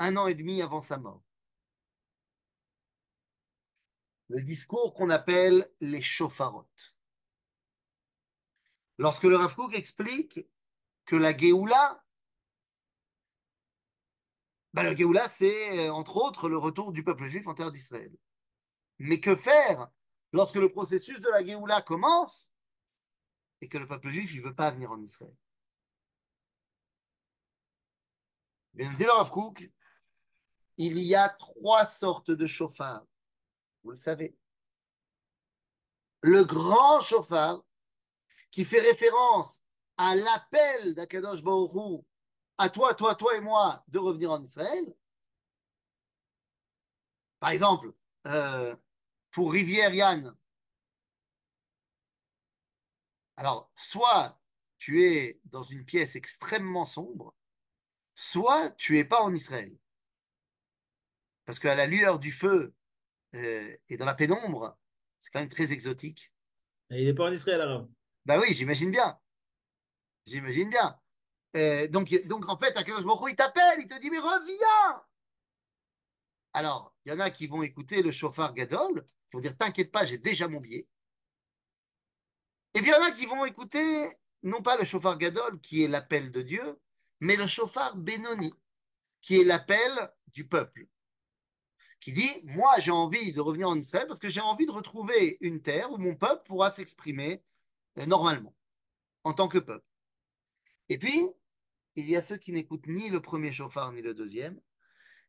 un an et demi avant sa mort. Le discours qu'on appelle les chauffarotes. Lorsque le Rav Kook explique que la Géoula, ben le Géoula, c'est euh, entre autres le retour du peuple juif en terre d'Israël. Mais que faire lorsque le processus de la Géoula commence et que le peuple juif ne veut pas venir en Israël? Bien dit le Rav Kook, il y a trois sortes de chauffards. Vous le savez. Le grand chauffard, qui fait référence à l'appel d'Akadosh Baruch à toi, toi, toi et moi, de revenir en Israël. Par exemple, euh, pour Rivière Yann, alors soit tu es dans une pièce extrêmement sombre, soit tu es pas en Israël. Parce qu'à la lueur du feu euh, et dans la pénombre, c'est quand même très exotique. Il n'est pas en Israël alors? Bah oui, j'imagine bien. J'imagine bien. Euh, donc, en fait, Akadosh Baruch il t'appelle, il te dit, mais reviens Alors, il y en a qui vont écouter le chauffard Gadol, qui vont dire, t'inquiète pas, j'ai déjà mon billet. Et bien, il y en a qui vont écouter, non pas le chauffard Gadol, qui est l'appel de Dieu, mais le chauffard Benoni, qui est l'appel du peuple. Qui dit, moi, j'ai envie de revenir en Israël parce que j'ai envie de retrouver une terre où mon peuple pourra s'exprimer normalement, en tant que peuple. Et puis, il y a ceux qui n'écoutent ni le premier chauffard ni le deuxième,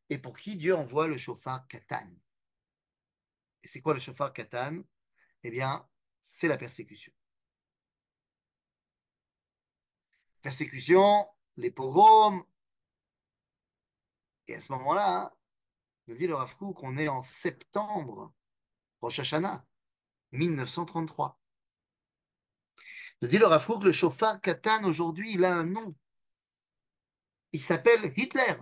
et pour qui Dieu envoie le chauffard Katan. Et c'est quoi le chauffard Katan Eh bien, c'est la persécution. Persécution, les pogroms. Et à ce moment-là, nous dit le Rav qu'on est en septembre, Rosh Hashanah, 1933. Nous dit le Rav que le chauffard Katan, aujourd'hui, il a un nom. Il s'appelle Hitler.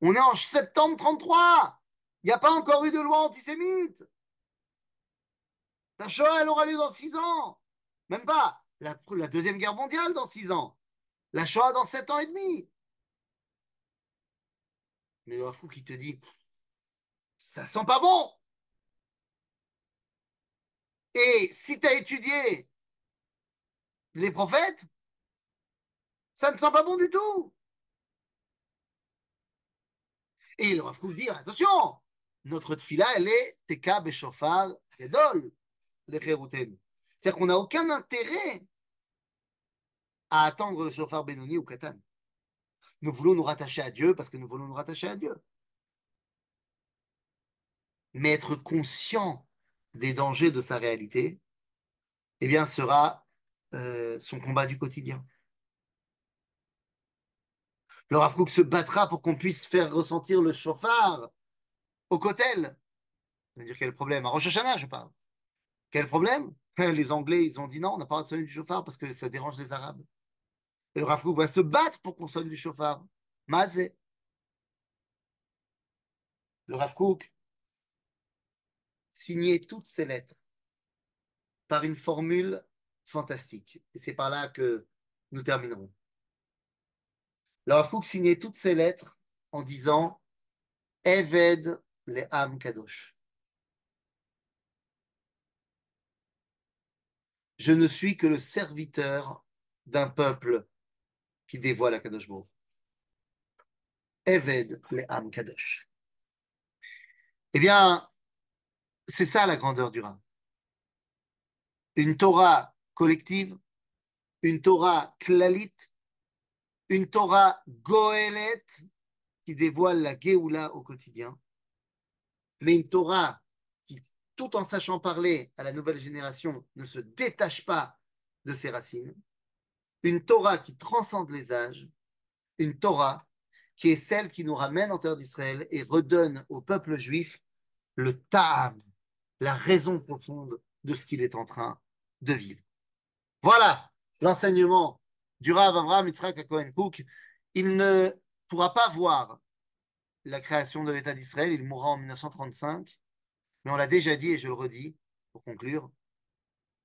On est en septembre 33. Il n'y a pas encore eu de loi antisémite. La Shoah, elle aura lieu dans six ans. Même pas. La, Deuxième Guerre mondiale dans six ans. La Shoah dans sept ans et demi. Mais le fou qui te dit, ça sent pas bon. Et si tu as étudié les prophètes, ça ne sent pas bon du tout. Et il Rav dire attention, notre tfila, elle est Teka Beshofar Gedol, les C'est-à-dire qu'on n'a aucun intérêt à attendre le chauffard Benoni ou Katan. Nous voulons nous rattacher à Dieu parce que nous voulons nous rattacher à Dieu. Mais être conscient des dangers de sa réalité, eh bien, sera euh, son combat du quotidien. Le Rav se battra pour qu'on puisse faire ressentir le chauffard au cotel. C'est-à-dire quel problème? À Rosh je parle. Quel problème? <laughs> Les Anglais, ils ont dit non, on n'a pas le droit de sonner du chauffard parce que ça dérange les Arabes. Le Rav va se battre pour qu'on sonne du chauffard. Mazé. Le Rav signait toutes ces lettres par une formule fantastique. Et c'est par là que nous terminerons. Le Rav signait toutes ces lettres en disant Eved le Am Kadosh. Je ne suis que le serviteur d'un peuple qui dévoile la Kadosh Baruch. Eved le Am Kadosh. Eh bien, c'est ça la grandeur du Rav. Une Torah collective, une Torah klalite, une Torah goélet qui dévoile la Géoula au quotidien, mais une Torah qui, tout en sachant parler à la nouvelle génération, ne se détache pas de ses racines, une Torah qui transcende les âges, une Torah qui est celle qui nous ramène en terre d'Israël et redonne au peuple juif le ta'am, la raison profonde de ce qu'il est en train de vivre. Voilà l'enseignement du Rav Avraham Yitzhak Cohen Cook. Il ne pourra pas voir la création de l'État d'Israël, il mourra en 1935, mais on l'a déjà dit et je le redis pour conclure,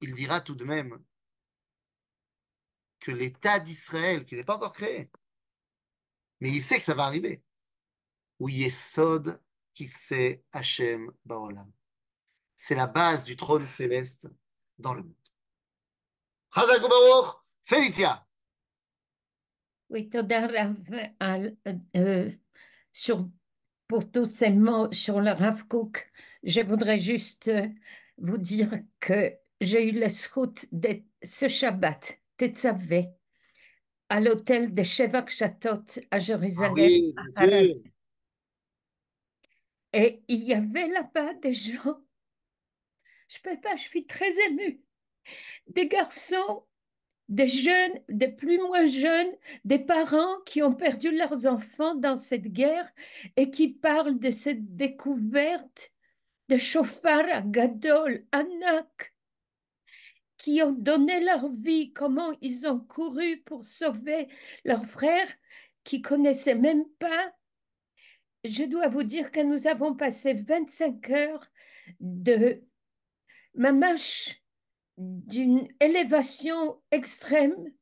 il dira tout de même que l'État d'Israël, qui n'est pas encore créé, mais il sait que ça va arriver, où Yesod qui sait Hachem Baolam. C'est la base du trône céleste dans le monde. Chazak Baruch, Félicia. Oui, Rav, euh, sur, pour tous ces mots sur le Rav Kook, je voudrais juste euh, vous dire que j'ai eu la scout de ce Shabbat, Tetzavé, à l'hôtel de Shevak Chatot à Jérusalem. Ah oui, Et il y avait là-bas des gens, je peux pas, je suis très émue, des garçons, des jeunes, des plus moins jeunes, des parents qui ont perdu leurs enfants dans cette guerre et qui parlent de cette découverte de chauffard à Gadol, Anak, qui ont donné leur vie, comment ils ont couru pour sauver leurs frères qui connaissaient même pas. Je dois vous dire que nous avons passé 25 heures de mamash d'une élévation extrême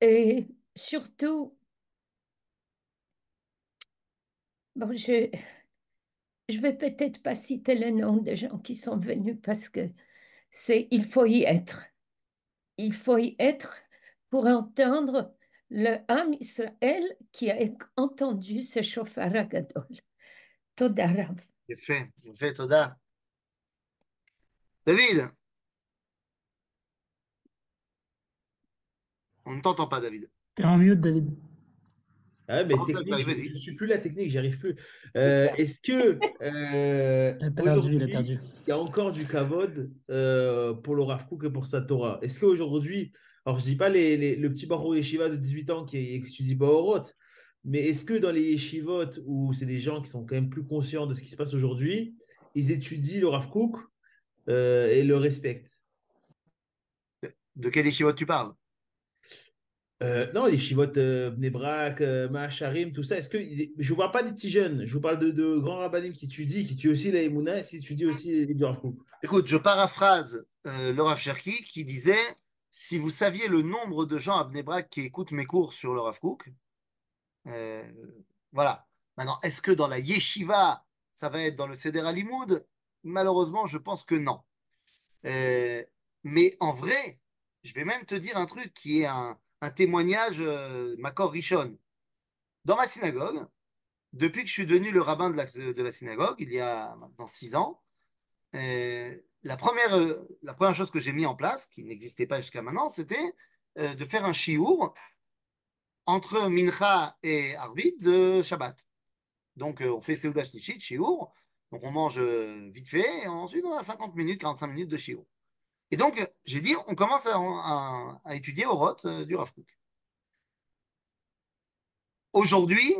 et surtout, bon, je je vais peut-être pas citer le nom des gens qui sont venus parce que c'est il faut y être. Il faut y être pour entendre le âme Israël qui a entendu ce chauffard à Gadol. Toda Rav. David On ne t'entend pas, David. T'es en mute, David. Ah, mais je ne suis plus la technique, j'y arrive plus. Euh. Est-ce que euh, Il a perdu, il a aujourd'hui, perdu. il y a encore du kavod euh, pour le Rav Kook et pour sa Torah? Est-ce qu'aujourd'hui, alors je dis pas les, les- le petit barreau yeshiva de 18 ans qui étudie Baorot, mais est-ce que dans les yeshivot où c'est des gens qui sont quand même plus conscients de ce qui se passe aujourd'hui, ils étudient le Rav Kook euh, et le respectent De quel échivot tu parles? Euh, non, les chivotes euh, Bnebrak, euh, Mahacharim, tout ça. Est-ce que je ne parle pas des petits jeunes, je vous parle de, de grands rabbinim qui étudient, qui étudient aussi la Emouna, qui étudient aussi les. Écoute, je paraphrase euh, le Rav Cherki qui disait si vous saviez le nombre de gens à Bnebrak qui écoutent mes cours sur le Rav Kook, euh, voilà. Maintenant, est-ce que dans la yeshiva, ça va être dans le Seder Alimoud Malheureusement, je pense que non. Euh, mais en vrai, je vais même te dire un truc qui est un, témoignage euh, Makor Rishon. Dans ma synagogue, depuis que je suis devenu le rabbin de la, synagogue, il y a maintenant six ans, euh, la, première, euh, la première chose que j'ai mis en place, qui n'existait pas jusqu'à maintenant, c'était de faire un chiour entre Mincha et Arvit de Shabbat. Donc, on fait Seudah Shnishit, chiour. Donc, on mange euh, vite fait, et ensuite, on a 50 minutes, 45 minutes de chiour. Et donc, j'ai dit, on commence à, à- à étudier au Roth euh, du Rav. Aujourd'hui,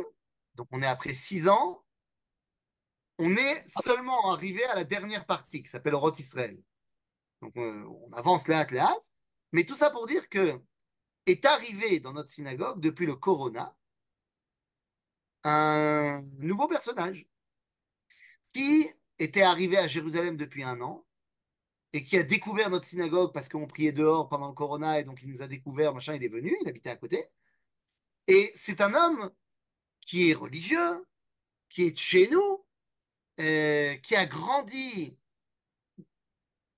donc on est après six ans, on est seulement arrivé à la dernière partie qui s'appelle Roth Israël. Donc euh, on avance là, là, mais tout ça pour dire que est arrivé dans notre synagogue depuis le Corona un nouveau personnage qui était arrivé à Jérusalem depuis un an et qui a découvert notre synagogue parce qu'on priait dehors pendant le Corona et donc il nous a découvert, machin, il est venu, il habitait à côté. Et c'est un homme qui est religieux, qui est chez nous, euh, qui a grandi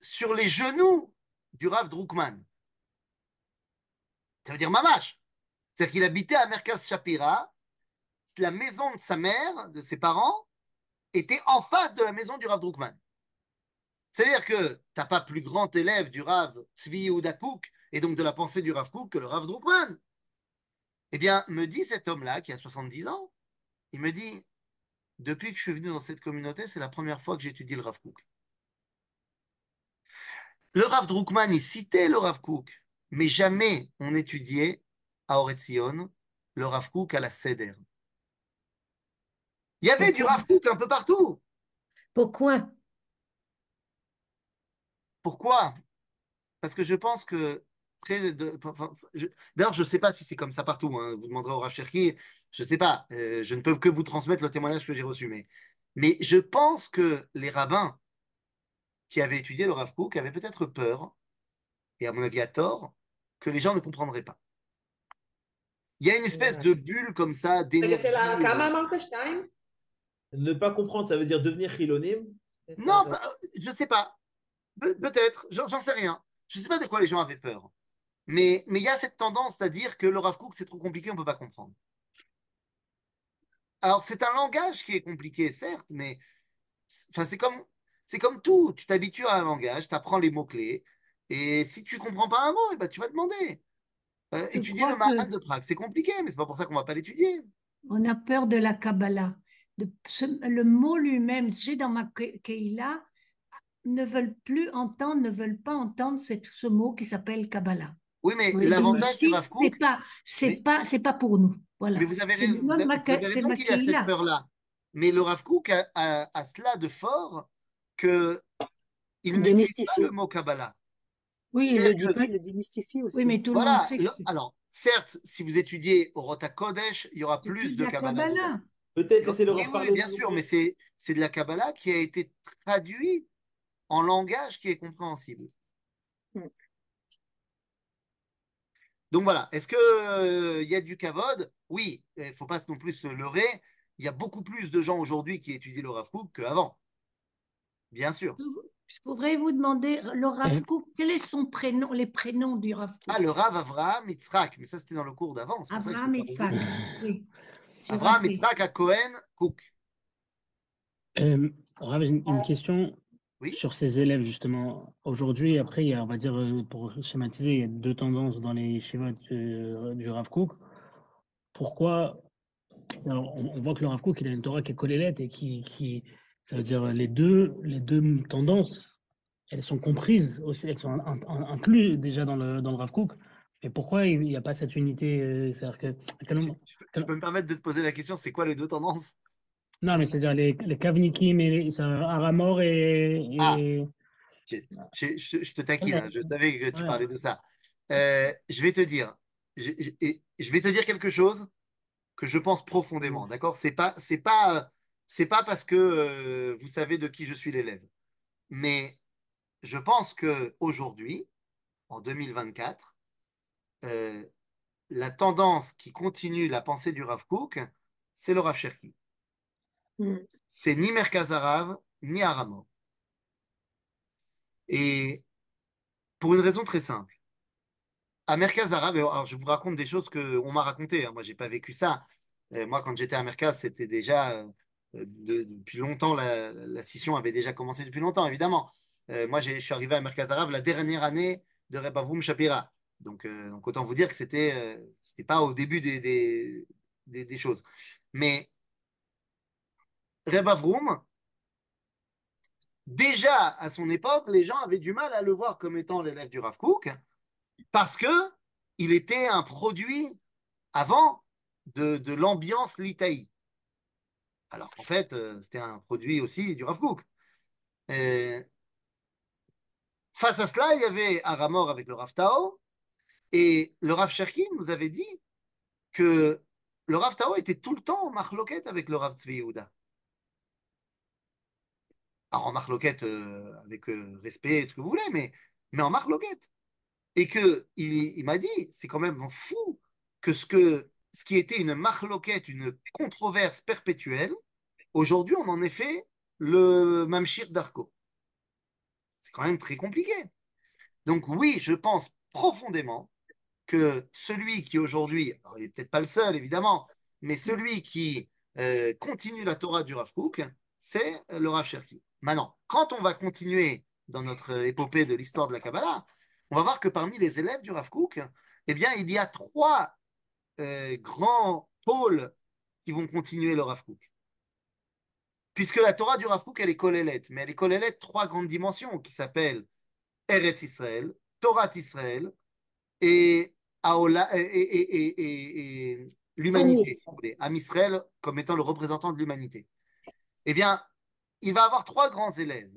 sur les genoux du Rav Drukman. Ça veut dire Mamash. C'est-à-dire qu'il habitait à Merkaz Shapira. La maison de sa mère, de ses parents, était en face de la maison du Rav Drukman. C'est-à-dire que tu n'as pas plus grand élève du Rav Tzvi Kouk et donc de la pensée du Rav Kouk que le Rav Drukman. Eh bien, me dit cet homme-là qui a 70 ans, il me dit depuis que je suis venu dans cette communauté, c'est la première fois que j'étudie le Rav Kouk. Le Rav Drukman, il citait le Rav Kouk, mais jamais on étudiait à Oretzion le Rav Kouk à la Seder. Il y avait du Rav Kouk un peu partout. Pourquoi? Pourquoi? Parce que je pense que. D'ailleurs, je ne sais pas si c'est comme ça partout. Hein. Vous demanderez au Rav Cherki, je ne sais pas. Euh, je ne peux que vous transmettre le témoignage que j'ai reçu. Mais, mais je pense que les rabbins qui avaient étudié le Rav Kook avaient peut-être peur, et à mon avis à tort, que les gens ne comprendraient pas. Il y a une espèce de bulle comme ça d'énergie. Ne pas comprendre, ça veut dire devenir chilonim Non, bah, je ne sais pas. Pe peut-être, j'en sais rien. Je ne sais pas de quoi les gens avaient peur. Mais, mais il y a cette tendance à dire que le Rav Kook, c'est trop compliqué, on ne peut pas comprendre. Alors, c'est un langage qui est compliqué, certes, mais enfin, c'est comme, c'est comme tout. Tu t'habitues à un langage, tu apprends les mots-clés, et si tu ne comprends pas un mot, eh ben, tu vas demander. Euh, étudier le Maharal de Prague, c'est compliqué, mais ce n'est pas pour ça qu'on ne va pas l'étudier. On a peur de la Kabbalah. De, le mot lui-même, j'ai dans ma Keila, ne veulent plus entendre, ne veulent pas entendre ce mot qui s'appelle Kabbalah. Oui, mais l'avantage c'est c'est pas, c'est pas, c'est pas pour nous. Voilà. Mais vous avez raison, vous avez raison qu'il a cette peur-là. Mais le Rav Kook a, a, a, cela de fort que il ne dit pas le mot Kabbalah. Oui, il le dit pas, il le démystifie aussi. Oui, mais tout voilà, le monde sait que Alors, certes, si vous étudiez au Rota Kodesh, il y aura plus, plus de Kabbalah. Kabbalah. Peut-être laisser le oui, oui, bien sûr, mais c'est de la Kabbalah qui a été traduite en langage qui est compréhensible. Mm. Donc voilà, est-ce qu'il euh, y a du kavod? Oui, il ne faut pas non plus se leurrer. Il y a beaucoup plus de gens aujourd'hui qui étudient le Rav Kook qu'avant. Bien sûr. Je pourrais vous demander, le Rav Kook, quel est son prénom, les prénoms du Rav Kook? Ah, le Rav Avraham Yitzhak, mais ça c'était dans le cours d'avant. Avraham Yitzhak, oui. Avraham Yitzhak à Cohen Kook. Euh, Rav, une, une question oui. sur ces élèves, justement. Aujourd'hui, après, il y a, on va dire, euh, pour schématiser, il y a deux tendances dans les schémas du, du Rav Kook. Pourquoi Alors, on, on, voit que le Rav Kook, il a une Torah qui est collélette et qui, qui, ça veut dire les deux, les deux tendances, elles sont comprises aussi, elles sont incluses déjà dans le, dans le Rav Kook. Et pourquoi il n'y a pas cette unité euh, C'est-à-dire que, je, peux me permettre de te poser la question, c'est quoi les deux tendances? Non, mais c'est-à-dire les, les Kavnikim et Aramor et. et... Ah, je, je, je, te taquine, hein, je savais que tu ouais. parlais de ça. Euh, je vais te dire, je, je, vais te dire quelque chose que je pense profondément, d'accord? C'est pas, c'est pas, c'est pas parce que euh, vous savez de qui je suis l'élève, mais je pense que aujourd'hui, en 2024, euh, la tendance qui continue la pensée du Rav Kook, c'est le Rav Cherki. Mm. C'est ni Merkaz Arav, ni Aramo. Et pour une raison très simple. À Merkaz Arav, alors je vous raconte des choses qu'on m'a racontées. Hein. Moi, je n'ai pas vécu ça. Euh, moi, quand j'étais à Merkaz, c'était déjà euh, de, depuis longtemps, la, la, scission avait déjà commencé depuis longtemps, évidemment. Moi, je suis arrivé à Merkaz Arav la dernière année de Rebavoum Shapira. Donc, euh, donc, autant vous dire que c'était euh, pas au début des, des, choses. Mais Reb Avroum, déjà à son époque, les gens avaient du mal à le voir comme étant l'élève du Rav Kook parce que il était un produit avant de, de l'ambiance litaï. Alors en fait, euh, c'était un produit aussi du Rav Kook. Et face à cela, il y avait Aramor avec le Rav Tao et le Rav Cherkin nous avait dit que le Rav Tao était tout le temps en marloquette avec le Rav Tzvi Yehuda. Alors en marloquette euh, avec euh, respect, ce que vous voulez, mais, mais en marloquette. Et que il, il m'a dit, c'est quand même fou que ce, que ce qui était une marloquette, une controverse perpétuelle, aujourd'hui on en est fait le Mamshir d'Arco. C'est quand même très compliqué. Donc oui, je pense profondément celui qui aujourd'hui, il n'est peut-être pas le seul évidemment, mais celui qui euh, continue la Torah du Rav Kook, c'est le Rav Cherki. Maintenant, quand on va continuer dans notre épopée de l'histoire de la Kabbalah, on va voir que parmi les élèves du Rav Kook, eh bien, il y a trois euh, grands pôles qui vont continuer le Rav Kook. Puisque la Torah du Rav Kook, elle est collélette, mais elle est collélette trois grandes dimensions qui s'appellent Eretz Israël, Torah Israël et, et, l'humanité, si vous voulez. Am Israël comme étant le représentant de l'humanité. Eh bien, il va avoir trois grands élèves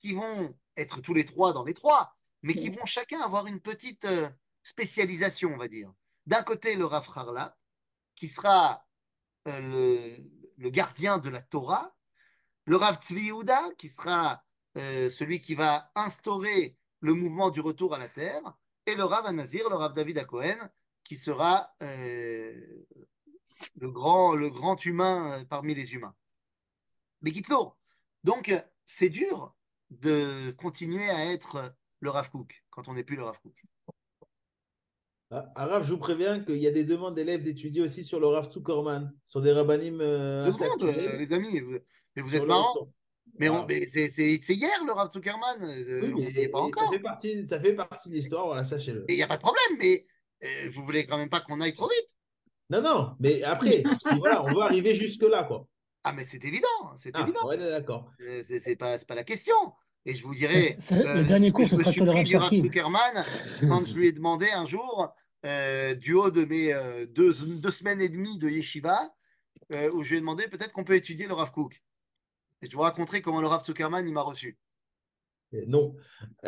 qui vont être tous les trois dans les trois, mais qui vont chacun avoir une petite euh, spécialisation, on va dire. D'un côté, le Rav Harla, qui sera euh, le, gardien de la Torah, le Rav Tzvi qui sera euh, celui qui va instaurer le mouvement du retour à la terre, et le Rav Anazir, le Rav David Akohen, qui sera euh, le, grand, le grand humain parmi les humains. Mais Kitsour, donc c'est dur de continuer à être le Rav Kook quand on n'est plus le Rav Kook. Ah, Arav, je vous préviens qu'il y a des demandes d'élèves d'étudier aussi sur le Rav Zuckerman, sur des rabbinim. Euh, euh, les amis, vous, mais vous êtes marrants. Mais, c'est hier le Rav Zuckerman. Euh, oui, pas encore. Ça fait partie, ça fait partie de l'histoire, voilà, sachez-le. Il n'y a pas de problème, mais euh, vous voulez quand même pas qu'on aille trop vite. Non, non, mais après, <laughs> voilà, on veut arriver jusque-là, quoi. Ah, mais c'est évident, c'est ah, évident. Ouais, d'accord. C'est pas, pas la question. Et je vous dirais, le dernier cours, ce sera je me suis pris Zuckerman quand je lui ai demandé un jour, euh, du haut de mes euh, deux, deux, semaines et demie de yeshiva, euh, où je lui ai demandé peut-être qu'on peut étudier le Rav Kook. Et je vous raconterai comment le Rav Zuckerman il m'a reçu. Non. <laughs>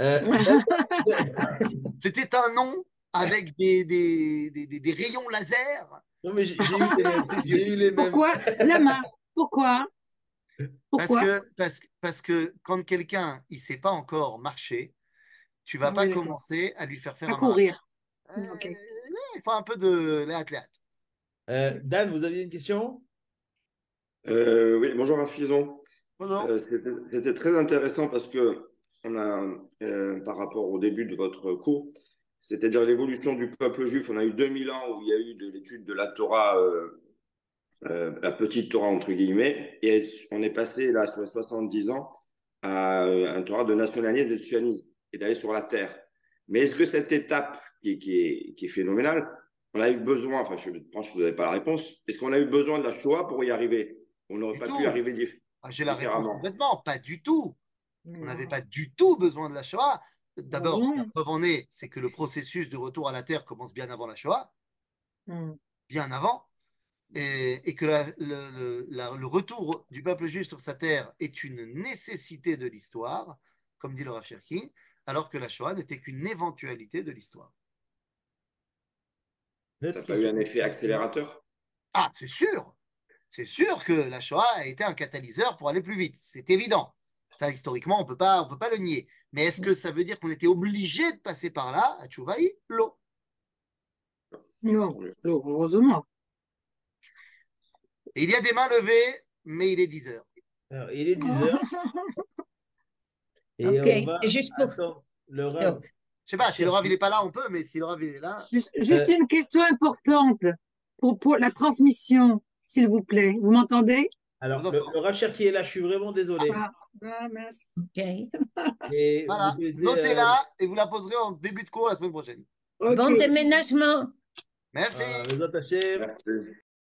C'était un nom avec des, des, des, des, rayons laser. Non, mais j'ai eu, les mêmes. Pourquoi Lama Pourquoi? Parce que, parce, parce que quand quelqu'un il sait pas encore marcher, tu vas pas commencer à lui faire faire à courir. Euh, il faut un peu de léat euh, Dan, vous aviez une question? Euh, Oui, bonjour Rafizon. Bonjour. C'était très intéressant parce que on a, par rapport au début de votre cours, c'est-à-dire l'évolution du peuple juif, on a eu 2000 ans où il y a eu de l'étude de la Torah euh, la petite Torah entre guillemets, et on est passé là sur les 70 ans à euh, un Torah de nationalisme et de sionisme et d'aller sur la terre. Mais est-ce que cette étape qui, qui, est, qui est phénoménale, on a eu besoin, enfin je pense que vous n'avez pas la réponse, est-ce qu'on a eu besoin de la Shoah pour y arriver? On n'aurait pas pu y arriver ah, J'ai la réponse complètement, pas du tout. On n'avait pas du tout besoin de la Shoah. D'abord, la preuve en est, c'est que le processus de retour à la Terre commence bien avant la Shoah, hmm. bien avant et, que le, retour du peuple juif sur sa terre est une nécessité de l'histoire, comme dit le Rav Cherki, alors que la Shoah n'était qu'une éventualité de l'histoire. Ça n'a pas eu un effet accélérateur? Ah, c'est sûr C'est sûr que la Shoah a été un catalyseur pour aller plus vite, c'est évident. Ça, historiquement, on ne peut pas le nier. Mais est-ce que ça veut dire qu'on était obligé de passer par là, à Tchouvaï? L'eau. Non, heureusement il y a des mains levées, mais il est 10 heures. Alors, il est 10 heures. <laughs> ok, c'est juste pour. Le Rav. Je sais pas, si le Rav n'est pas là, on peut, mais si le Rav est là. Juste, euh, une question importante pour, pour la transmission, s'il vous plaît. Vous m'entendez? Alors, le, le, Rav Cherki est là, je suis vraiment désolé. Ah, ah merci. Ok. <laughs> voilà, notez-la euh, et vous la poserez en début de cours la semaine prochaine. Bon déménagement. Merci. Euh,